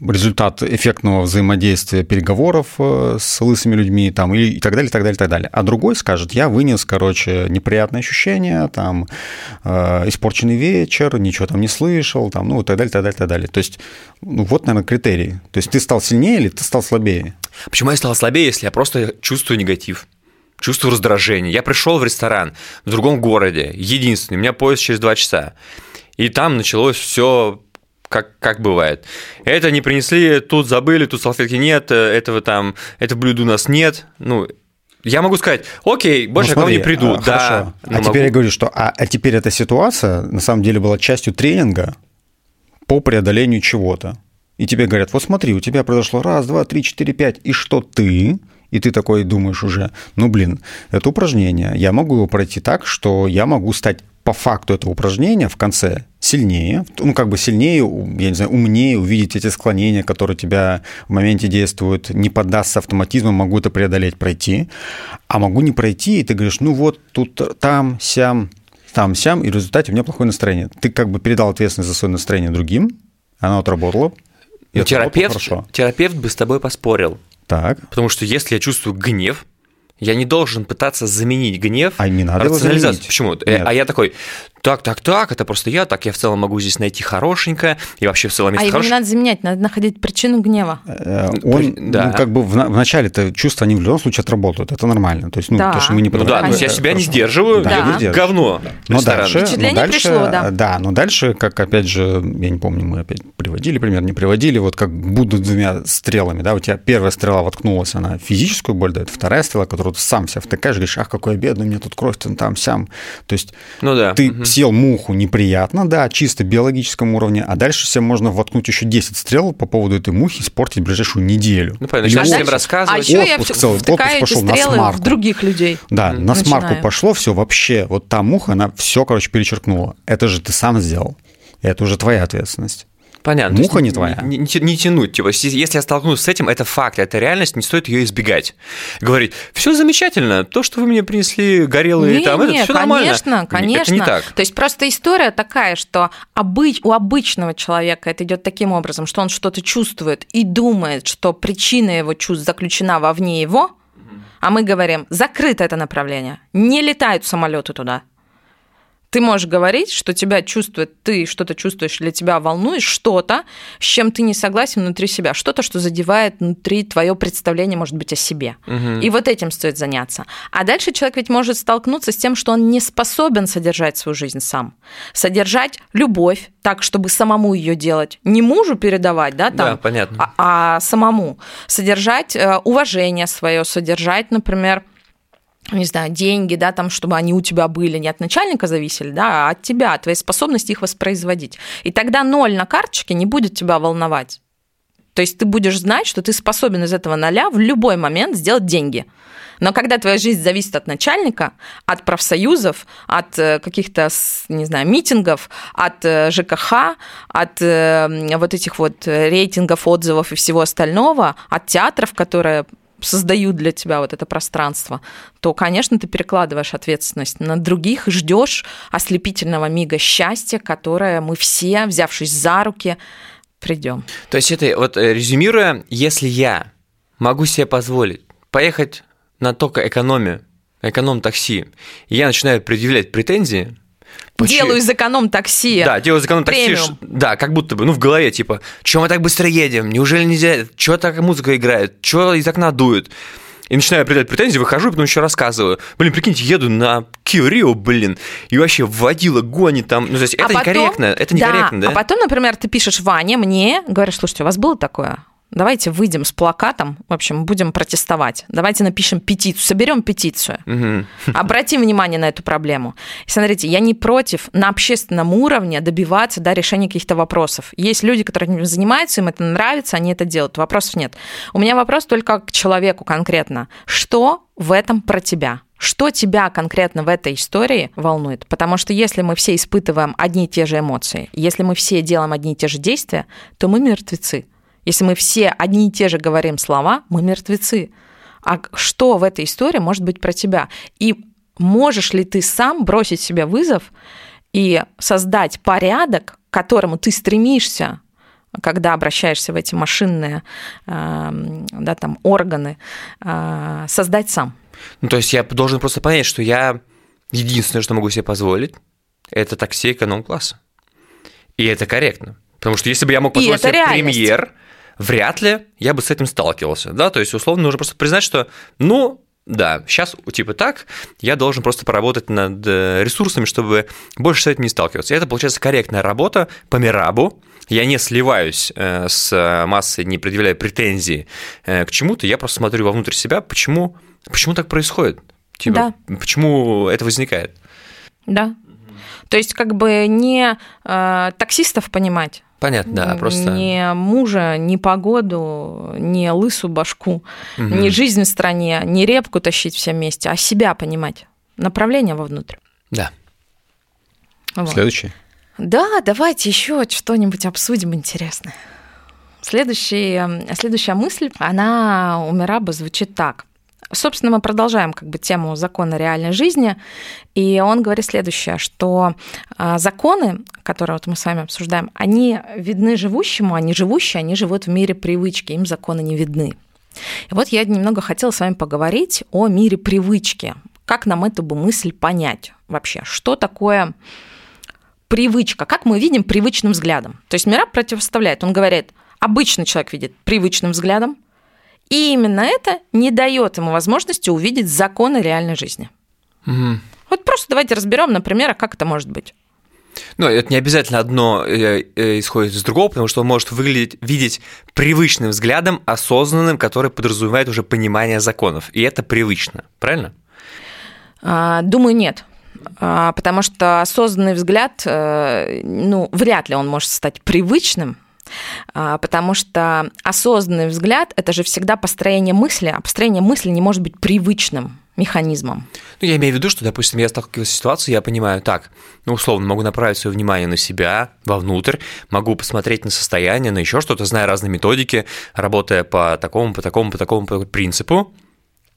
результат эффектного взаимодействия переговоров э, с лысыми людьми там, и, и так далее, и так далее, и так далее. А другой скажет, я вынес, короче, неприятные ощущения, там, э, испорченный вечер, ничего там не слышал, там, ну, и так далее, и так далее, и так далее. То есть, ну, вот, наверное, критерий. То есть ты стал сильнее или ты стал слабее? Почему я стал слабее, если я просто чувствую негатив? Чувствую раздражение. Я пришел в ресторан в другом городе, единственный, у меня поезд через два часа. И там началось все как, как бывает. Это не принесли, тут забыли, тут салфетки нет, э, этого там, это блюдо у нас нет. Ну, я могу сказать, окей, больше Ну, я к вам не смотри, приду. а, да, хорошо. А теперь могу- я говорю, что а, а теперь эта ситуация на самом деле была частью тренинга по преодолению чего-то. И тебе говорят, вот смотри, у тебя произошло раз, два, три, четыре, пять, и что ты? И ты такой думаешь уже, ну блин, это упражнение, я могу его пройти так, что я могу стать по факту этого упражнения в конце сильнее, ну как бы сильнее, я не знаю, умнее, увидеть эти склонения, которые тебя в моменте действуют, не поддастся автоматизму, могу это преодолеть, пройти, а могу не пройти, и ты говоришь, ну вот тут там, сям, там, сям, и в результате у меня плохое настроение. Ты как бы передал ответственность за свое настроение другим, она отработала, и Ну, терапевт, хорошо. терапевт бы с тобой поспорил. Так, Потому что если я чувствую гнев, я не должен пытаться заменить гнев А не надо его заменить. Почему? Э, Нет. А я такой, так, так, так, это просто я, так я в целом могу здесь найти хорошенькое, и вообще в целом А есть его не надо заменять, надо находить причину гнева. Э, Он, да. ну, как бы в, на- в начале-то чувства, они в любом случае отработают, это нормально. То есть, ну, Да. то, что мы не Ну да, то есть я это себя не хорошо. сдерживаю, Да, я не сдерживаю. говно. Но дальше, Впечатление но дальше, пришло, да. Да, но дальше, как опять же, я не помню, мы опять приводили пример, не приводили, вот как будут двумя стрелами, да, у тебя первая стрела воткнулась, она физическую боль дает, вторая стрела, которую ты сам себя втыкаешь, говоришь, ах, какой я бедный, у меня тут кровь там, там, сям. То есть Ну да. ты мгм. Съел муху неприятно, да, чисто биологическом уровне, а дальше себе можно воткнуть еще 10 стрел по поводу этой мухи, испортить ближайшую неделю. Ну, понятно, Или начинаешь всем рассказывать. А еще я Отпуск в- целый, отпуск пошел на стрелы в смарку. других людей. Да, Мгм. на смарку Начинаю. пошло, все вообще, вот та муха, она все, короче, перечеркнула. Это же ты сам сделал. Это уже твоя ответственность. Понятно. Муха не твоя. Не, не- не тянуть. Типа, если я столкнусь с этим, это факт, это реальность, не стоит ее избегать. Говорить, все замечательно, то, что вы мне принесли горелые Не, там, не, это все нормально. конечно, конечно. Это не так. То есть просто история такая, что обыч- у обычного человека это идет таким образом, что он что-то чувствует и думает, что причина его чувств заключена вовне его, а мы говорим, закрыто это направление, не летают самолеты туда. Ты можешь говорить, что тебя чувствует, ты что-то чувствуешь, для тебя волнует что-то, с чем ты не согласен внутри себя, что-то, что задевает внутри твое представление, может быть, о себе. Угу. И вот этим стоит заняться. А дальше человек ведь может столкнуться с тем, что он не способен содержать свою жизнь сам. Содержать любовь так, чтобы самому ее делать. Не мужу передавать, да, там, да, понятно. А, а самому. Содержать э, уважение свое, содержать, например, не знаю, деньги, да, там, чтобы они у тебя были, не от начальника зависели, да, а от тебя, от твоей способности их воспроизводить. И тогда ноль на карточке не будет тебя волновать. То есть ты будешь знать, что ты способен из этого ноля в любой момент сделать деньги. Но когда твоя жизнь зависит от начальника, от профсоюзов, от э, каких-то, не знаю, митингов, от э, ЖКХ, от э, вот этих вот рейтингов, отзывов и всего остального, от театров, которые создают для тебя вот это пространство, то, конечно, ты перекладываешь ответственность на других и ждешь ослепительного мига счастья, которое мы все, взявшись за руки, придем. То есть это, вот э, резюмируя, если я могу себе позволить поехать на только экономию, эконом-такси, я начинаю предъявлять претензии, Почему? Делаю из эконом-такси. Да, делаю из эконом-такси. Да, как будто бы, ну, в голове, типа, чего мы так быстро едем? Неужели нельзя? Чего так музыка играет? Чего из окна дует? И начинаю определять претензии, выхожу, и потом еще рассказываю. Блин, прикиньте, еду на Кио блин, и вообще водила, гонит там. Ну, то есть а это потом, некорректно, это некорректно, да, да? А потом, например, ты пишешь Ване, мне, говоришь, слушайте, у вас было такое? Давайте выйдем с плакатом, в общем, будем протестовать. Давайте напишем петицию, соберем петицию. Угу. Обратим внимание на эту проблему. И смотрите, я не против на общественном уровне добиваться да, решения каких-то вопросов. Есть люди, которые этим занимаются, им это нравится, они это делают. Вопросов нет. У меня вопрос только к человеку конкретно. Что в этом про тебя? Что тебя конкретно в этой истории волнует? Потому что если мы все испытываем одни и те же эмоции, если мы все делаем одни и те же действия, то мы мертвецы. Если мы все одни и те же говорим слова, мы мертвецы. А что в этой истории может быть про тебя? И можешь ли ты сам бросить себе вызов и создать порядок, к которому ты стремишься, когда обращаешься в эти машинные эм, да, там, органы, э, создать сам? Ну, то есть я должен просто понять, что я единственное, что могу себе позволить, это такси эконом-класса. И это корректно. Потому что если бы я мог позволить себе премьер, вряд ли я бы с этим сталкивался, да, то есть, условно, нужно просто признать, что, ну, да, сейчас типа так, я должен просто поработать над э, ресурсами, чтобы больше с этим не сталкиваться. И это, получается, корректная работа по Мирабу, я не сливаюсь э, с массой, не предъявляю претензий э, к чему-то, я просто смотрю вовнутрь себя, почему, почему так происходит, типа, да. почему это возникает. Да. То есть как бы не э, таксистов понимать, Понятно, да, просто... Не мужа, не погоду, не лысую башку, угу. не жизнь в стране, не репку тащить все вместе, а себя понимать, направление вовнутрь. Да. Вот. Следующий? Да, давайте еще что-нибудь обсудим интересное. Следующая, следующая мысль, она у Мираба звучит так. Собственно, мы продолжаем как бы тему закона реальной жизни, и он говорит следующее, что а, законы, которые вот мы с вами обсуждаем, они видны живущему, они живущие, они живут в мире привычки, им законы не видны. И вот я немного хотела с вами поговорить о мире привычки. Как нам эту бы мысль понять вообще? Что такое привычка? Как мы видим привычным взглядом? То есть Мира противоставляет. Он говорит, обычный человек видит привычным взглядом, и именно это не дает ему возможности увидеть законы реальной жизни. Угу. Вот просто давайте разберем на примерах, как это может быть. Ну, это не обязательно одно э, э, исходит из другого, потому что он может выглядеть, видеть привычным взглядом, осознанным, который подразумевает уже понимание законов. И это привычно, правильно? А, думаю, нет. А, потому что осознанный взгляд, э, ну, вряд ли он может стать привычным, а, потому что осознанный взгляд – это же всегда построение мысли, а построение мысли не может быть привычным механизмом. Ну, я имею в виду, что, допустим, я сталкиваюсь с ситуацией, я понимаю, так, ну, условно, могу направить свое внимание на себя, вовнутрь, могу посмотреть на состояние, на еще что-то, зная разные методики, работая по такому, по такому, по такому принципу,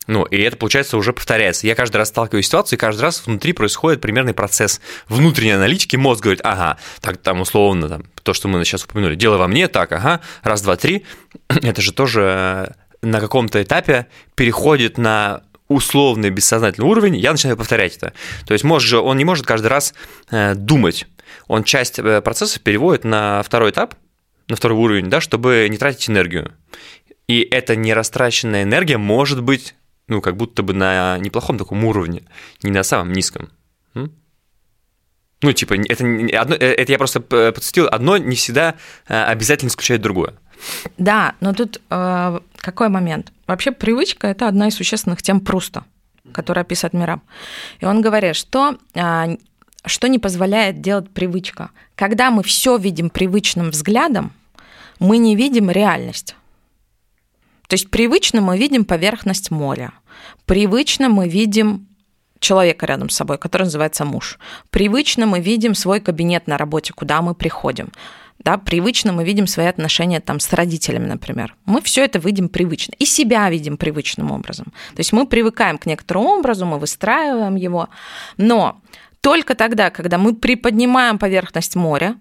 ну, и это, получается, уже повторяется. Я каждый раз сталкиваюсь с ситуацией, и каждый раз внутри происходит примерный процесс внутренней аналитики. Мозг говорит, ага, так там условно, там, то, что мы сейчас упомянули, дело во мне, так, ага, раз, два, три. Это же тоже на каком-то этапе переходит на условный бессознательный уровень, я начинаю повторять это. То есть мозг же, он не может каждый раз э, думать. Он часть э, процессов переводит на второй этап, на второй уровень, да, чтобы не тратить энергию. И эта нерастраченная энергия может быть, ну, как будто бы на неплохом таком уровне, не на самом низком. Ну, типа, это, одно, э, это я просто подцитил, одно не всегда обязательно исключает другое. Да, но тут э, какой момент? Вообще привычка – это одна из существенных тем Пруста, которая описывает мира. И он говорит, что э, что не позволяет делать привычка. Когда мы все видим привычным взглядом, мы не видим реальность. То есть привычно мы видим поверхность моря, привычно мы видим человека рядом с собой, который называется муж. Привычно мы видим свой кабинет на работе, куда мы приходим да, привычно мы видим свои отношения там с родителями, например. Мы все это видим привычно. И себя видим привычным образом. То есть мы привыкаем к некоторому образу, мы выстраиваем его. Но только тогда, когда мы приподнимаем поверхность моря,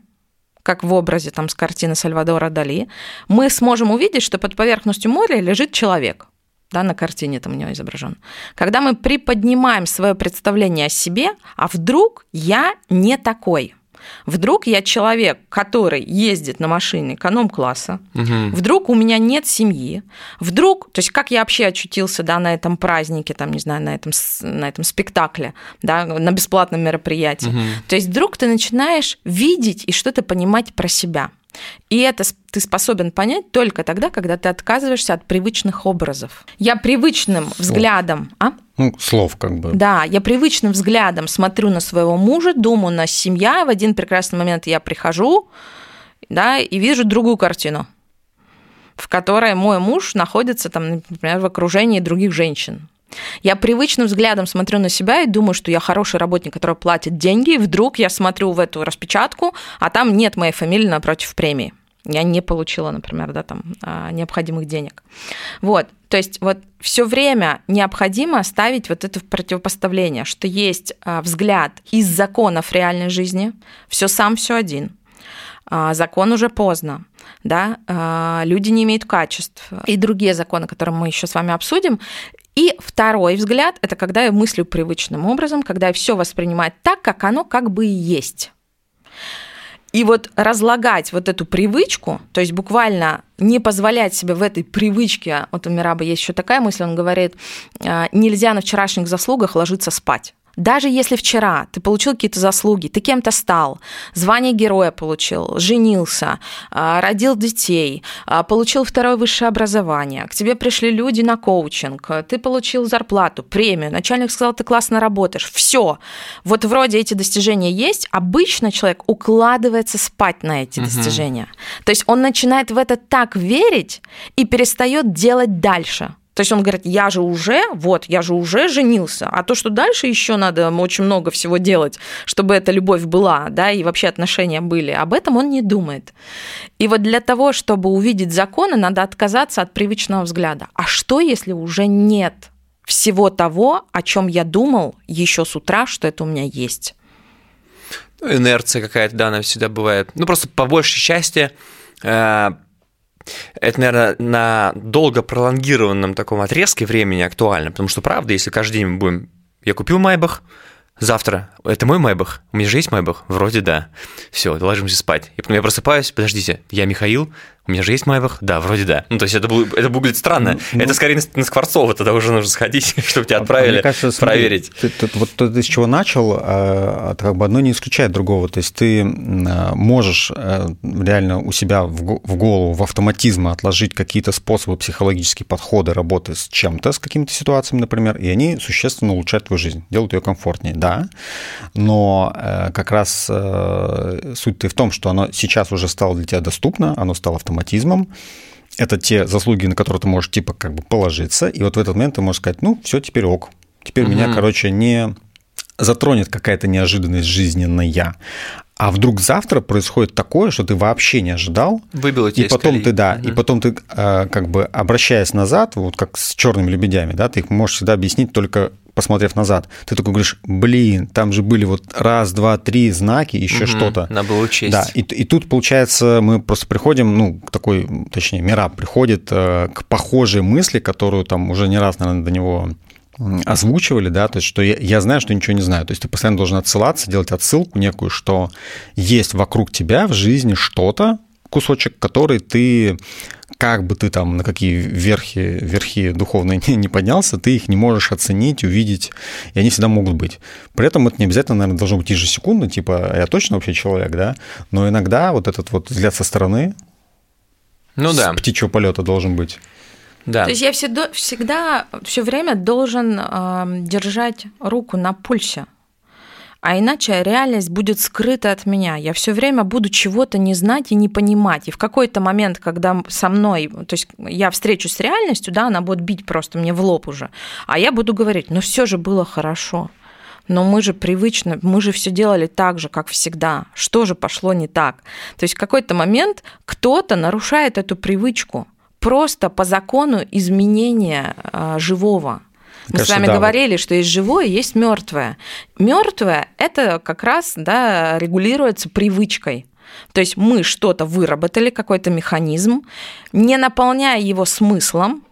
как в образе там с картины Сальвадора Дали, мы сможем увидеть, что под поверхностью моря лежит человек. Да, на картине там у него изображен. Когда мы приподнимаем свое представление о себе, а вдруг я не такой – Вдруг я человек, который ездит на машине эконом-класса, угу. вдруг у меня нет семьи, вдруг, то есть как я вообще очутился да, на этом празднике, там, не знаю, на этом, на этом спектакле, да, на бесплатном мероприятии. Угу. То есть вдруг ты начинаешь видеть и что-то понимать про себя. И это ты способен понять только тогда, когда ты отказываешься от привычных образов. Я привычным взглядом... А? Ну, слов как бы. Да, я привычным взглядом смотрю на своего мужа, думаю, на семья. В один прекрасный момент я прихожу, да, и вижу другую картину, в которой мой муж находится, там, например, в окружении других женщин. Я привычным взглядом смотрю на себя и думаю, что я хороший работник, который платит деньги, и вдруг я смотрю в эту распечатку, а там нет моей фамилии напротив премии. Я не получила, например, да, там, а, необходимых денег. Вот, то есть вот все время необходимо ставить вот это противопоставление, что есть а, взгляд из законов реальной жизни, все сам, все один. А, закон уже поздно, да, люди не имеют качеств и другие законы, которые мы еще с вами обсудим. И второй взгляд – это когда я мыслю привычным образом, когда я все воспринимаю так, как оно как бы и есть. И вот разлагать вот эту привычку, то есть буквально не позволять себе в этой привычке, вот у Мираба есть еще такая мысль, он говорит, «А, нельзя на вчерашних заслугах ложиться спать. Даже если вчера ты получил какие-то заслуги, ты кем-то стал, звание героя получил, женился, а, родил детей, а, получил второе высшее образование, к тебе пришли люди на коучинг, ты получил зарплату, премию, начальник сказал, ты классно работаешь, все. Вот вроде эти достижения есть, обычно человек укладывается спать на эти угу. достижения. То есть он начинает в это так верить и перестает делать дальше. То есть он говорит, я же уже, вот, я же уже женился, а то, что дальше еще надо очень много всего делать, чтобы эта любовь была, да, и вообще отношения были, об этом он не думает. И вот для того, чтобы увидеть законы, надо отказаться от привычного взгляда. А что, если уже нет всего того, о чем я думал еще с утра, что это у меня есть? Инерция какая-то, да, она всегда бывает. Ну, просто по большей части э, это, наверное, на долго пролонгированном таком отрезке времени актуально, потому что, правда, если каждый день мы будем... Я купил Майбах, завтра, это мой Майбах? У меня же есть Майбах? Вроде да. Все, ложимся спать. И потом я просыпаюсь, подождите, я Михаил, у меня же есть Майбах? Да, вроде да. Ну, то есть это, это выглядит странно. Ну, это ну. скорее на, Скворцова тогда уже нужно сходить, чтобы тебя отправили Мне кажется, смотри, проверить. Ты, ты, вот ты с чего начал, а, как бы одно не исключает другого. То есть ты а, можешь а, реально у себя в, в голову, в автоматизм отложить какие-то способы психологические подходы работы с чем-то, с какими-то ситуациями, например, и они существенно улучшают твою жизнь, делают ее комфортнее, да. Но э, как раз э, суть-то в том, что оно сейчас уже стало для тебя доступно, оно стало автоматизмом, автоматизмом. Это те заслуги, на которые ты можешь типа как бы положиться, и вот в этот момент ты можешь сказать, ну, все, теперь ок. Теперь угу. меня, короче, не затронет какая-то неожиданность жизненная. А вдруг завтра происходит такое, что ты вообще не ожидал. Выбило тебя И потом ты, да, угу. и потом ты, э, как бы обращаясь назад, вот как с черными лебедями, да, ты их можешь всегда объяснить только посмотрев назад, ты такой говоришь, блин, там же были вот раз, два, три знаки, еще угу, что-то. Надо было учесть. Да, и, и тут, получается, мы просто приходим, ну, к такой, точнее, Мира приходит э, к похожей мысли, которую там уже не раз, наверное, до него озвучивали, да, то есть что я, я знаю, что ничего не знаю. То есть ты постоянно должен отсылаться, делать отсылку некую, что есть вокруг тебя в жизни что-то, кусочек, который ты как бы ты там на какие верхи, верхи духовные не, не поднялся, ты их не можешь оценить, увидеть, и они всегда могут быть. При этом это не обязательно, наверное, должно быть ежесекундно, типа, я точно вообще человек, да, но иногда вот этот вот взгляд со стороны, ну да. птичьего полета должен быть. Да. То есть я всегда, всегда все время должен э, держать руку на пульсе а иначе реальность будет скрыта от меня. Я все время буду чего-то не знать и не понимать. И в какой-то момент, когда со мной, то есть я встречусь с реальностью, да, она будет бить просто мне в лоб уже, а я буду говорить, ну все же было хорошо. Но мы же привычно, мы же все делали так же, как всегда. Что же пошло не так? То есть в какой-то момент кто-то нарушает эту привычку просто по закону изменения э, живого. Мы Кажется, с вами да, говорили, вот. что есть живое, есть мертвое. Мертвое это как раз да, регулируется привычкой. То есть мы что-то выработали, какой-то механизм, не наполняя его смыслом,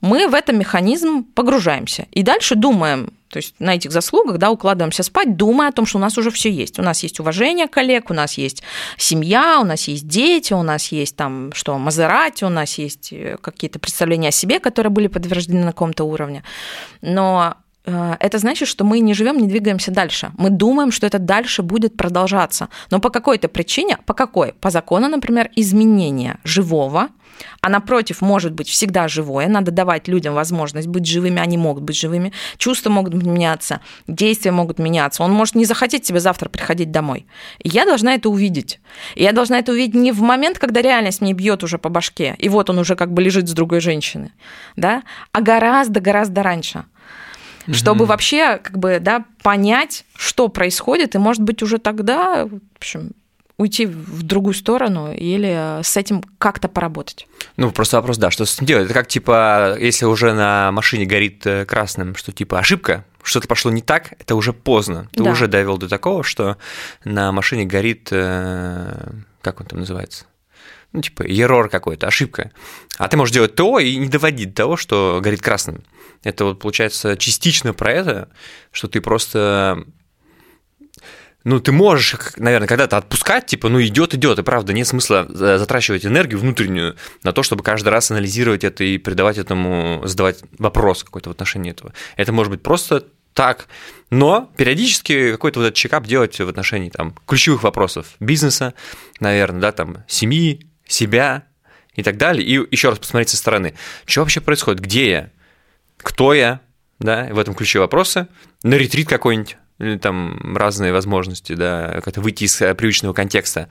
мы в этот механизм погружаемся. И дальше думаем, то есть на этих заслугах, да, укладываемся спать, думая о том, что у нас уже все есть. У нас есть уважение коллег, у нас есть семья, у нас есть дети, у нас есть там что, Мазерати, у нас есть э, какие-то представления о себе, которые были подтверждены на каком-то уровне. Но это значит, что мы не живем, не двигаемся дальше. Мы думаем, что это дальше будет продолжаться. Но по какой-то причине, по какой? По закону, например, изменения живого – а напротив может быть всегда живое. Надо давать людям возможность быть живыми, они могут быть живыми. Чувства могут меняться, действия могут меняться. Он может не захотеть тебе завтра приходить домой. Я должна это увидеть. Я должна это увидеть не в момент, когда реальность мне бьет уже по башке, и вот он уже как бы лежит с другой женщиной, да, а гораздо-гораздо раньше чтобы вообще как бы да, понять, что происходит, и может быть уже тогда, в общем, уйти в другую сторону или с этим как-то поработать. Ну, просто вопрос, да, что с этим делать? Это как, типа, если уже на машине горит э, красным, что, типа, ошибка, что-то пошло не так, это уже поздно. Ты да. уже довел до такого, что на машине горит, э, как он там называется? Ну, типа, ерор какой-то, ошибка. А ты можешь делать то и не доводить до того, что горит красным. Это вот, получается, частично про это, что ты просто ну, ты можешь, наверное, когда-то отпускать, типа, ну, идет, идет, и правда, нет смысла затрачивать энергию внутреннюю на то, чтобы каждый раз анализировать это и придавать этому, задавать вопрос какой-то в отношении этого. Это может быть просто так, но периодически какой-то вот этот чекап делать в отношении там ключевых вопросов бизнеса, наверное, да, там, семьи, себя и так далее, и еще раз посмотреть со стороны, что вообще происходит, где я, кто я, да, в этом ключе вопросы, на ретрит какой-нибудь или там разные возможности, да, как-то выйти из э, привычного контекста.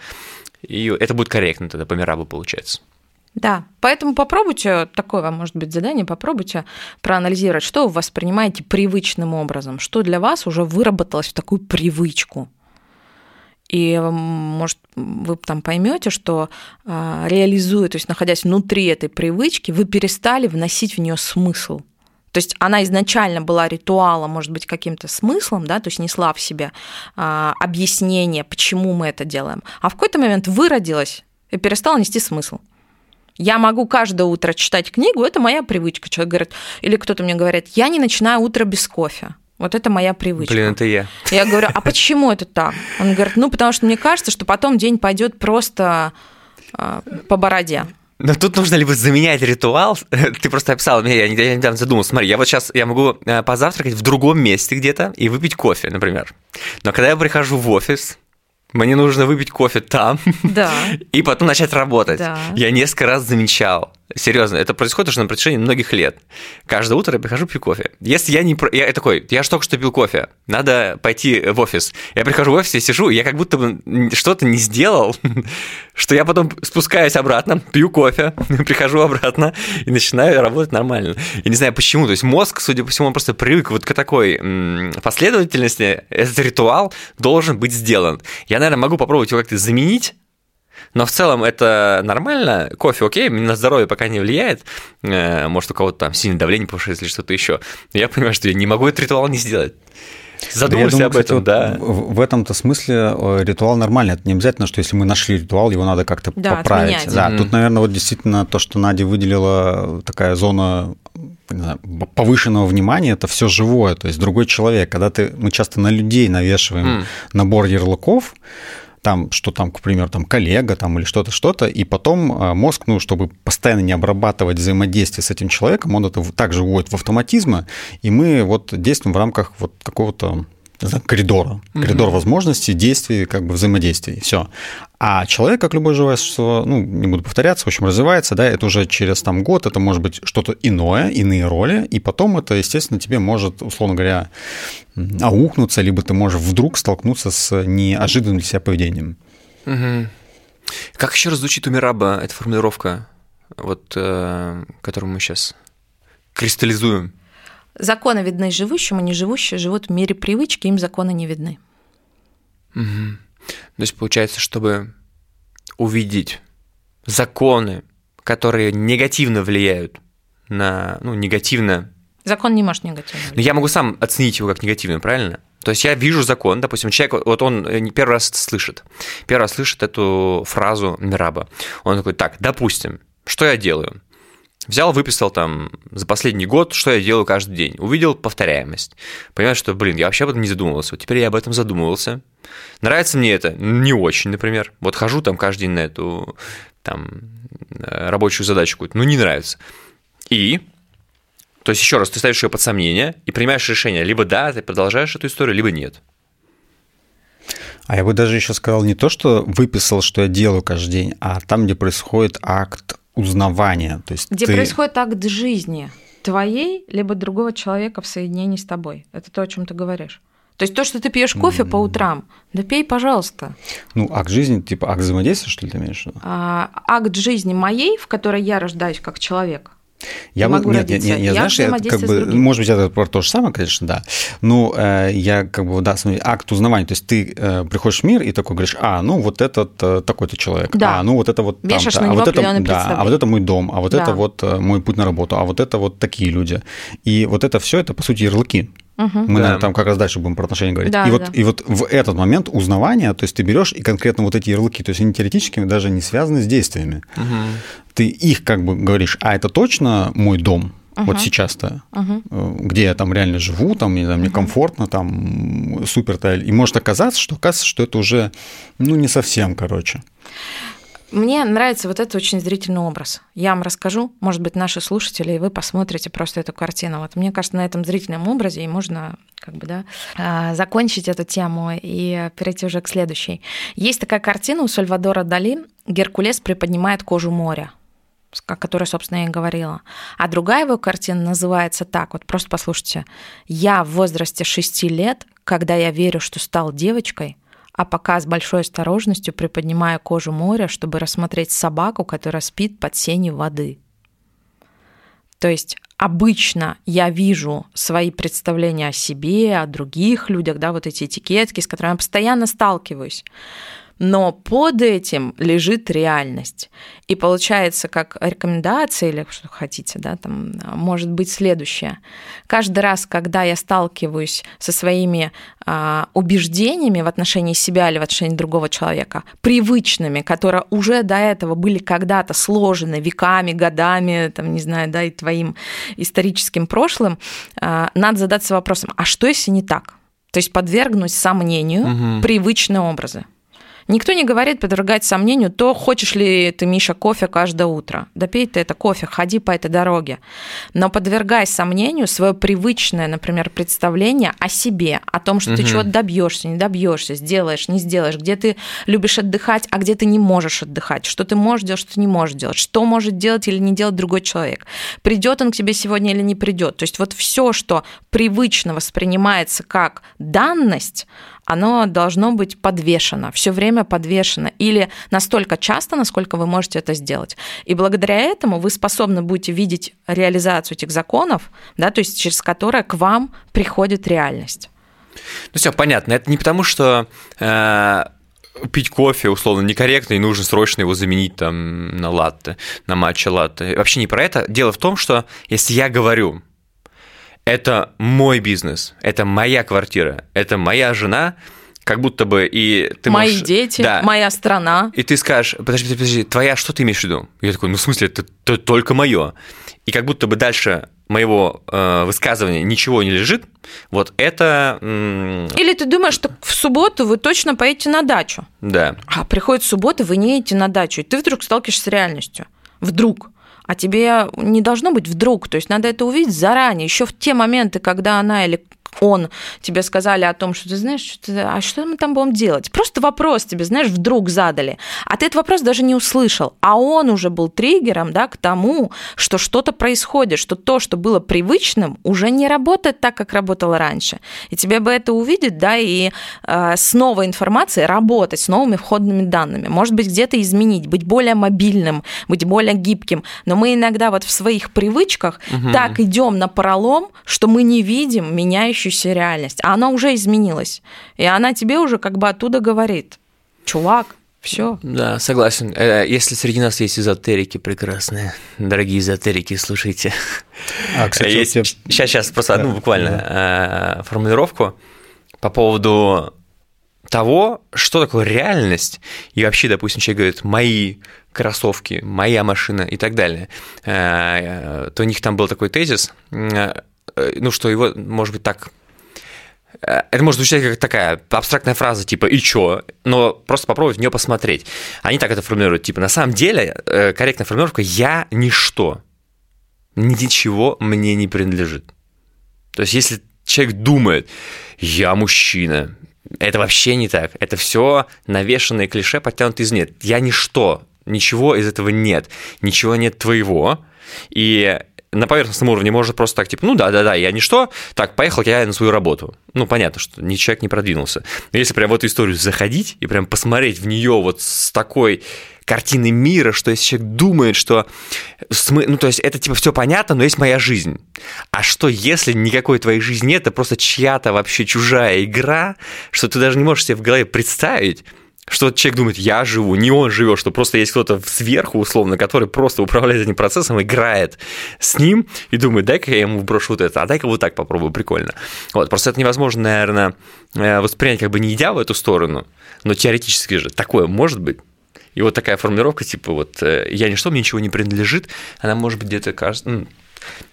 И это будет корректно тогда по Мирабу получается. Да, поэтому попробуйте, такое вам может быть задание, попробуйте проанализировать, что вы воспринимаете привычным образом, что для вас уже выработалось в такую привычку. И, может, вы там поймете, что а, реализуя, то есть находясь внутри этой привычки, вы перестали вносить в нее смысл – то есть она изначально была ритуалом, может быть, каким-то смыслом, да, то есть несла в себе а, объяснение, почему мы это делаем. А в какой-то момент выродилась и перестала нести смысл. Я могу каждое утро читать книгу, это моя привычка. Человек говорит, или кто-то мне говорит, я не начинаю утро без кофе. Вот это моя привычка. Блин, это я. Я говорю, а почему это так? Он говорит, ну, потому что мне кажется, что потом день пойдет просто э, по бороде. Но тут нужно либо заменять ритуал. Ты просто описал меня, я недавно задумался. Смотри, я вот сейчас я могу э, позавтракать в другом месте где-то и выпить кофе, например. Но когда я прихожу в офис, мне нужно выпить кофе там да. и потом начать работать. Да. Я несколько раз замечал. Серьезно, это происходит уже на протяжении многих лет. Каждое утро я прихожу, пью кофе. Если я не... Я такой, я же только что пил кофе, надо пойти в офис. Я прихожу в офис, я сижу, я как будто бы что-то не сделал, что я потом спускаюсь обратно, пью кофе, прихожу обратно и начинаю работать нормально. Я не знаю почему, то есть мозг, судя по всему, он просто привык вот к такой последовательности, этот ритуал должен быть сделан. Я, наверное, могу попробовать его как-то заменить, но в целом это нормально. Кофе окей, на здоровье пока не влияет. Э, может, у кого-то там сильное давление повышается или что-то еще. Но я понимаю, что я не могу этот ритуал не сделать. Задумайся думаю, об этом, кстати, да. вот В, этом-то смысле э, ритуал нормальный. Это не обязательно, что если мы нашли ритуал, его надо как-то Да, поправить. отменять. Да, Мгм. тут, наверное, вот действительно то, что Надя выделила, такая зона знаю, повышенного внимания, это все живое, то есть другой человек. Когда ты, мы часто на людей навешиваем М. набор ярлыков, там, что там, к примеру, там коллега там, или что-то, что-то, и потом а, мозг, ну, чтобы постоянно не обрабатывать взаимодействие с этим человеком, он это также вводит в автоматизмы, и мы вот действуем в рамках вот какого-то коридора, коридор возможностей, действий, как бы взаимодействий, все. А человек, как любое живое существо, ну, не буду повторяться, в общем, развивается, да, это уже через там год, это может быть что-то иное, иные роли, и потом это, естественно, тебе может, условно говоря, м, аукнуться, либо ты можешь вдруг столкнуться с неожиданным для себя поведением. Мгм. Как еще раз звучит у Мираба эта формулировка, вот, э, которую мы сейчас кристаллизуем? Законы видны живущим, а неживущие живут в мире привычки, им законы не видны. Мгм. То есть получается, чтобы увидеть законы, которые негативно влияют на, ну, негативно, Закон не может негативно. но я могу сам оценить его как негативно, правильно? То есть я вижу закон, допустим, человек, вот он э, не первый раз слышит, первый раз слышит эту фразу Мираба. Он такой, так, допустим, что я делаю? Взял, выписал там за последний год, что я делаю каждый день. Увидел повторяемость. Понимаешь, что, блин, я вообще об этом не задумывался. Вот теперь я об этом задумывался. Нравится мне это? Не очень, например. Вот хожу там каждый день на эту там э, рабочую задачу какую-то. Ну, не нравится. И то есть, еще раз, ты ставишь ее под сомнение и принимаешь решение. Либо да, ты продолжаешь эту историю, либо нет. А я бы даже еще сказал не то, что выписал, что я делаю каждый день, а там, где происходит акт узнавания. То есть Где ты- происходит акт жизни твоей, либо другого человека в соединении с тобой. Это то, о чем ты говоришь. То есть то, что ты пьешь кофе по утрам, да пей, пожалуйста. Ну, акт жизни, типа акт взаимодействия, что ли, ты имеешь в виду? А, акт жизни моей, в которой я рождаюсь как человек. Я могу нет, родиться. я, я, я, знаешь, я как бы, может быть, это про то же самое, конечно, да. Ну, э, я как бы, да, смотри, акт узнавания, то есть ты э, приходишь в мир и такой говоришь, а, ну, вот этот э, такой-то человек, Да. а, ну, вот это вот на а вот это, да, а вот это мой дом, а вот Да. это вот э, мой путь на работу, а вот это вот такие люди. И вот это все, это, по сути, ярлыки. Мгм. Мы, Да. наверное, там как раз дальше будем про отношения говорить. Да, и, да. вот, и вот в этот момент узнавания, то есть ты берешь и конкретно вот эти ярлыки, то есть они теоретически даже не связаны с действиями. Ты их как бы говоришь, а это точно мой дом, вот сейчас-то, э, где я там реально живу, там, не знаю, мне комфортно, там супер-то. И может оказаться, что оказывается, что это уже, ну, не совсем, короче. Мне нравится вот этот очень зрительный образ. Я вам расскажу, может быть, наши слушатели, и вы посмотрите просто эту картину. Вот мне кажется, на этом зрительном образе и можно как бы, да, а, закончить эту тему и перейти уже к следующей. Есть такая картина у Сальвадора Дали «Геркулес приподнимает кожу моря» о которой, собственно, я и говорила. А другая его картина называется так, вот просто послушайте. «Я в возрасте шести лет, когда я верю, что стал девочкой, а пока с большой осторожностью приподнимаю кожу моря, чтобы рассмотреть собаку, которая спит под сенью воды». То есть обычно я вижу свои представления о себе, о других людях, да, вот эти этикетки, с которыми я постоянно сталкиваюсь. Но под этим лежит реальность. И получается, как рекомендация или что хотите, да, там может быть следующее. Каждый раз, когда я сталкиваюсь со своими а, убеждениями в отношении себя или в отношении другого человека, привычными, которые уже до этого были когда-то сложены веками, годами, там, не знаю, да, и твоим историческим прошлым, а, надо задаться вопросом, а что если не так? То есть подвергнуть сомнению Мгм. привычные образы. Никто не говорит подвергать сомнению то, хочешь ли ты, Миша, кофе каждое утро. Да пей ты это кофе, ходи по этой дороге. Но подвергай сомнению свое привычное, например, представление о себе, о том, что ты Мгм. чего-то добьешься, не добьешься, сделаешь, не сделаешь, где ты любишь отдыхать, а где ты не можешь отдыхать, что ты можешь делать, что ты не можешь делать, что может делать или не делать другой человек. Придет он к тебе сегодня или не придет. То есть вот все, что привычно воспринимается как данность, оно должно быть подвешено, все время подвешено, или настолько часто, насколько вы можете это сделать. И благодаря этому вы способны будете видеть реализацию этих законов, да, то есть через которые к вам приходит реальность. Ну все, понятно. Это не потому, что э, пить кофе условно некорректно и нужно срочно его заменить там на латте, на матча латте. Вообще не про это. Дело в том, что если я говорю, это мой бизнес, это моя квартира, это моя жена, как будто бы и ты Мои можешь... дети, Да. моя страна. И ты скажешь, подожди, подожди, подожди, твоя, что ты имеешь в виду? Я такой, ну в смысле, это, это только мое. И как будто бы дальше моего э, высказывания ничего не лежит, вот это, м, Или ты думаешь, что в субботу вы точно поедете на дачу, да, а приходит суббота, вы не едете на дачу, и ты вдруг сталкиваешься с реальностью. Вдруг. А тебе не должно быть вдруг, то есть надо это увидеть заранее, еще в те моменты, когда она или он тебе сказали о том, что ты знаешь, что ты- а что мы там будем делать? Просто вопрос тебе, знаешь, вдруг задали. А ты этот вопрос даже не услышал. А он уже был триггером да, к тому, что что-то происходит, что то, что было привычным, уже не работает так, как работало раньше. И тебе бы это увидеть, да, и э, с новой информацией работать, с новыми входными данными. Может быть, где-то изменить, быть более мобильным, быть более гибким. Но мы иногда вот в своих привычках так идем на поролом, что мы не видим меняющуюся реальность. А она уже изменилась. И она тебе уже как бы оттуда говорит, чувак, все. да, согласен. Э, Если среди нас есть эзотерики прекрасные, дорогие эзотерики, слушайте. А, кстати, вот Есть- я- Сейчас, сейчас просто одну Да, буквально э, формулировку по поводу того, что такое реальность, и вообще, допустим, человек говорит, мои кроссовки, моя машина и так далее, Э, то у них там был такой тезис, э, э, ну, что его, может быть, так э, это может звучать как такая абстрактная фраза, типа «и чё?», но просто попробовать в нее посмотреть. Они так это формулируют, типа, на самом деле, э, корректная формулировка «я ничто» ничего мне не принадлежит. То есть, если человек думает, я мужчина, это вообще не так. Это все навешенные клише, подтянутые из нет. Я ничто, ничего из этого нет, ничего нет твоего. И на поверхностном уровне может просто так, типа, ну да, да, да, я ничто, так, поехал я на свою работу. Ну, понятно, что ни человек не продвинулся. Но если прям в эту историю заходить и прям посмотреть в нее вот с такой картины мира, что если человек думает, что... Ну, то есть это типа все понятно, но есть моя жизнь. А что, если никакой твоей жизни нет, это просто чья-то вообще чужая игра, что ты даже не можешь себе в голове представить, что человек думает, я живу, не он живет, что просто есть кто-то сверху, условно, который просто управляет этим процессом, играет с ним и думает, дай-ка я ему брошу вот это, а дай-ка вот так попробую, прикольно. Вот, просто это невозможно, наверное, воспринять как бы не идя в эту сторону, но теоретически же такое может быть. И вот такая формулировка, типа вот э, «я ничто, мне ничего не принадлежит», она может быть где-то кажется,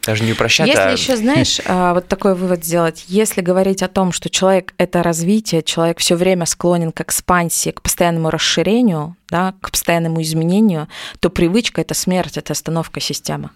даже не упрощать, Если а... еще, знаешь, а, вот такой вывод сделать, если говорить о том, что человек это развитие, человек все время склонен к экспансии, к постоянному расширению, да, к постоянному изменению, то привычка это смерть, это остановка системы.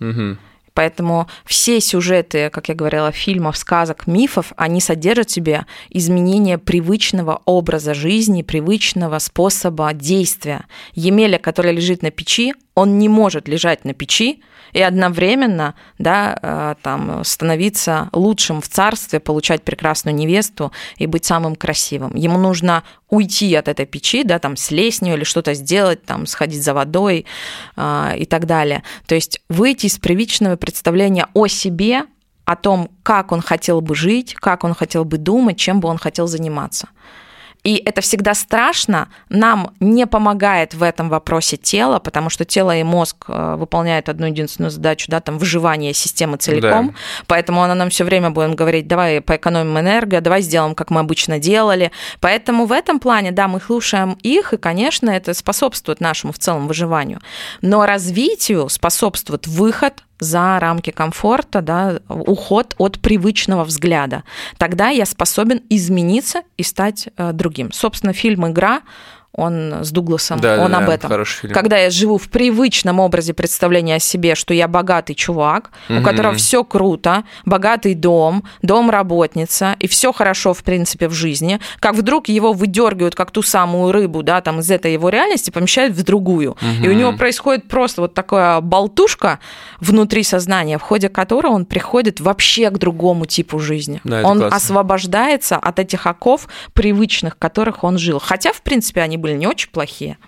Поэтому все сюжеты, как я говорила, фильмов, сказок, мифов, они содержат в себе изменение привычного образа жизни, привычного способа действия. Емеля, который лежит на печи, он не может лежать на печи и одновременно да, э, там, становиться лучшим в царстве, получать прекрасную невесту и быть самым красивым. Ему нужно уйти от этой печи, да, там, слезть с нее или что-то сделать, там, сходить за водой э, и так далее. То есть выйти из привычного представления о себе, о том, как он хотел бы жить, как он хотел бы думать, чем бы он хотел заниматься. И это всегда страшно. Нам не помогает в этом вопросе тело, потому что тело и мозг э, выполняют одну единственную задачу, да, там выживание системы целиком. Да. Поэтому она нам все время будет говорить, давай поэкономим энергию, давай сделаем, как мы обычно делали. Поэтому в этом плане, да, мы слушаем их, и, конечно, это способствует нашему в целом выживанию. Но развитию способствует выход за рамки комфорта, да, уход от привычного взгляда. Тогда я способен измениться и стать э, другим. Собственно, фильм «Игра», он с Дугласом, Да, он да, об этом. хороший фильм. Когда я живу в привычном образе представления о себе, что я богатый чувак, у Мгм. которого все круто, богатый дом, дом работница, и все хорошо, в принципе, в жизни, как вдруг его выдергивают как ту самую рыбу, да, там из этой его реальности помещают в другую. И у него происходит просто вот такая болтушка внутри сознания, в ходе которой он приходит вообще к другому типу жизни. Да, он классно. освобождается от этих оков привычных, в которых он жил. Хотя, в принципе, они были не очень плохие.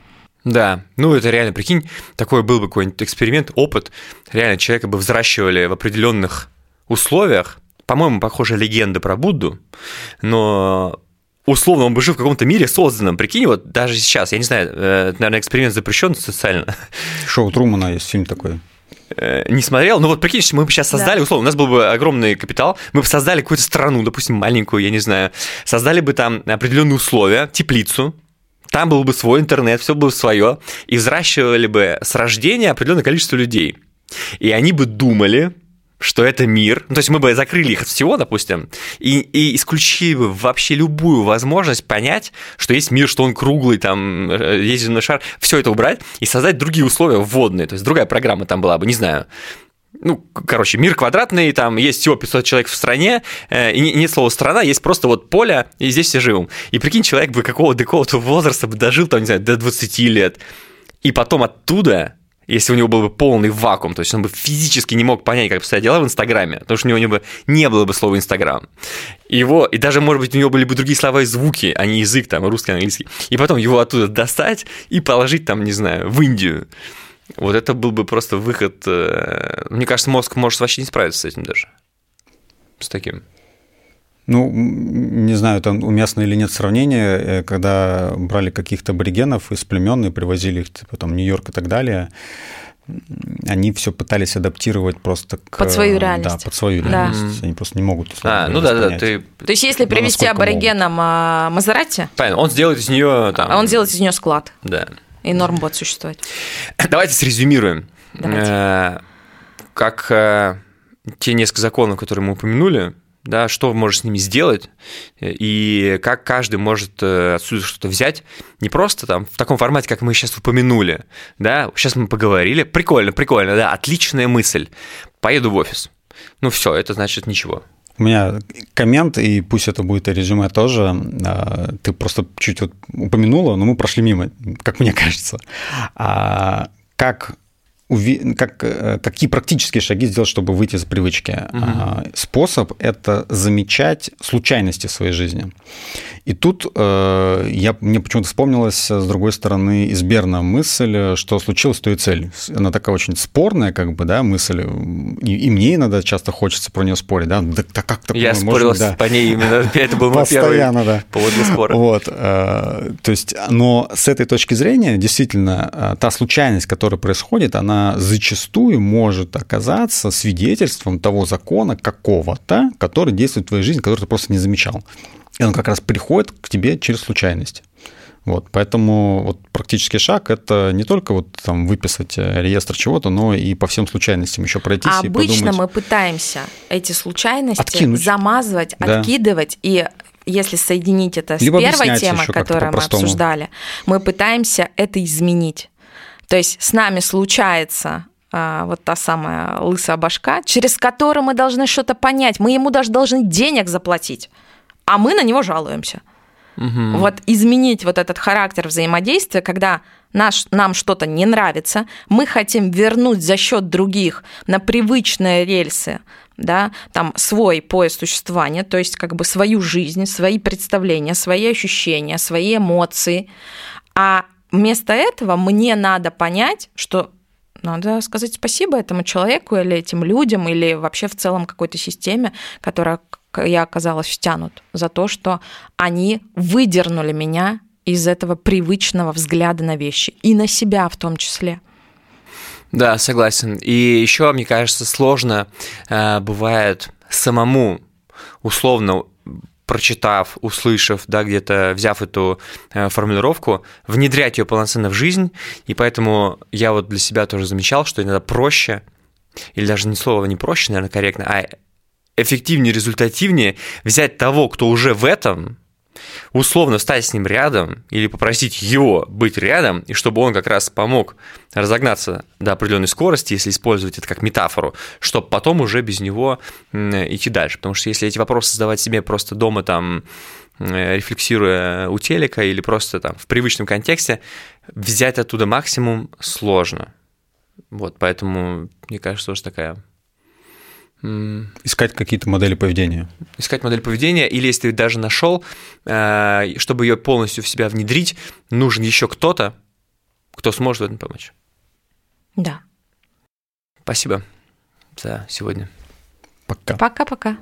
Да, ну это реально, прикинь, такой был бы какой-нибудь эксперимент, опыт, реально человека бы взращивали в определенных условиях, по-моему, похожая легенда про Будду, но условно он бы жил в каком-то мире созданном, прикинь, вот даже сейчас, я не знаю, э, это, наверное, эксперимент запрещен социально, Шоу Трумана есть фильм такой. э, не смотрел, ну вот прикинь, мы бы сейчас создали, да. условно, у нас был бы огромный капитал, мы бы создали какую-то страну, допустим, маленькую, я не знаю, создали бы там определенные условия, теплицу, там был бы свой интернет, все было свое, и взращивали бы с рождения определенное количество людей. И они бы думали, что это мир, ну, то есть мы бы закрыли их от всего, допустим, и, и исключили бы вообще любую возможность понять, что есть мир, что он круглый, там, э, есть земной шар, все это убрать и создать другие условия вводные, то есть другая программа там была бы, не знаю, ну, короче, мир квадратный, там есть всего 500 человек в стране, э, и нет слова «страна», есть просто вот поле, и здесь все живем. И прикинь, человек бы какого-то какого возраста бы дожил, там, не знаю, до 20 лет, и потом оттуда если у него был бы полный вакуум, то есть он бы физически не мог понять, как обстоят дела в Инстаграме, потому что у него не было бы слова Инстаграм. Его, и даже, может быть, у него были бы другие слова и звуки, а не язык, там, русский, английский. И потом его оттуда достать и положить там, не знаю, в Индию. Вот это был бы просто выход. Э, мне кажется, мозг может вообще не справиться с этим даже. С таким. Ну, не знаю, там уместно или нет сравнения, э, когда брали каких-то аборигенов из племен и привозили их, типа, там, Нью-Йорк и так далее, они все пытались адаптировать просто к... Под свою реальность. Да, под свою реальность. Да. Они просто не могут А, ну да, да, ты... То есть если привести аборигенам могут. Мазерати... Понятно, он сделает из нее там... Он сделает из нее склад. Да. И норм будет существовать. Давайте срезюмируем. Давайте. Э, как э, те несколько законов, которые мы упомянули, да, что можешь с ними сделать, и как каждый может э, отсюда что-то взять, не просто там в таком формате, как мы сейчас упомянули, да, сейчас мы поговорили, прикольно, прикольно, да, отличная мысль, поеду в офис. Ну все, это значит ничего. У меня коммент, и пусть это будет резюме тоже. А, ты просто чуть вот упомянула, но мы прошли мимо, как мне кажется. А как как, э, какие практические шаги сделать, чтобы выйти из привычки. Угу. Способ – это замечать случайности в своей жизни. И тут э, я, мне почему-то вспомнилась, с другой стороны, из Берна мысль, что случилось, то и цель. Она такая очень спорная, как бы, да, мысль. И, и мне иногда часто хочется про нее спорить, да, да, да как такое Я спорил да. по ней именно, это был мой первый да. повод для спора. Вот, э, то есть, но с этой точки зрения, действительно, э, та случайность, которая происходит, она зачастую может оказаться свидетельством того закона какого-то, который действует в твоей жизни, который ты просто не замечал. И он как раз приходит к тебе через случайность. Вот, поэтому вот практический шаг – это не только вот там выписать э, реестр чего-то, но и по всем случайностям еще пройтись а и обычно подумать. мы пытаемся эти случайности Откинуть. замазывать, да. откидывать и если соединить это с Либо первой темой, которую мы обсуждали, мы пытаемся это изменить. То есть с нами случается а, вот та самая лысая башка, через которую мы должны что-то понять. Мы ему даже должны денег заплатить, а мы на него жалуемся. Угу. Вот изменить вот этот характер взаимодействия, когда наш, нам что-то не нравится, мы хотим вернуть за счет других на привычные рельсы, да, там свой поезд существования, то есть как бы свою жизнь, свои представления, свои ощущения, свои эмоции. А вместо этого мне надо понять, что надо сказать спасибо этому человеку или этим людям, или вообще в целом какой-то системе, которая я оказалась втянут, за то, что они выдернули меня из этого привычного взгляда на вещи и на себя в том числе. Да, согласен. И еще, мне кажется, сложно э, бывает самому условно прочитав, услышав, да, где-то взяв эту э, формулировку, внедрять ее полноценно в жизнь. И поэтому я вот для себя тоже замечал, что иногда проще, или даже не слово не проще, наверное, корректно, а эффективнее, результативнее взять того, кто уже в этом, условно встать с ним рядом или попросить его быть рядом, и чтобы он как раз помог разогнаться до определенной скорости, если использовать это как метафору, чтобы потом уже без него идти дальше. Потому что если эти вопросы задавать себе просто дома там рефлексируя у телека или просто там в привычном контексте, взять оттуда максимум сложно. Вот, поэтому, мне кажется, тоже такая Искать какие-то модели поведения. Искать модель поведения, или если ты даже нашел, э, чтобы ее полностью в себя внедрить, нужен еще кто-то, кто сможет в этом помочь. Да. Спасибо за сегодня. Пока. Пока-пока.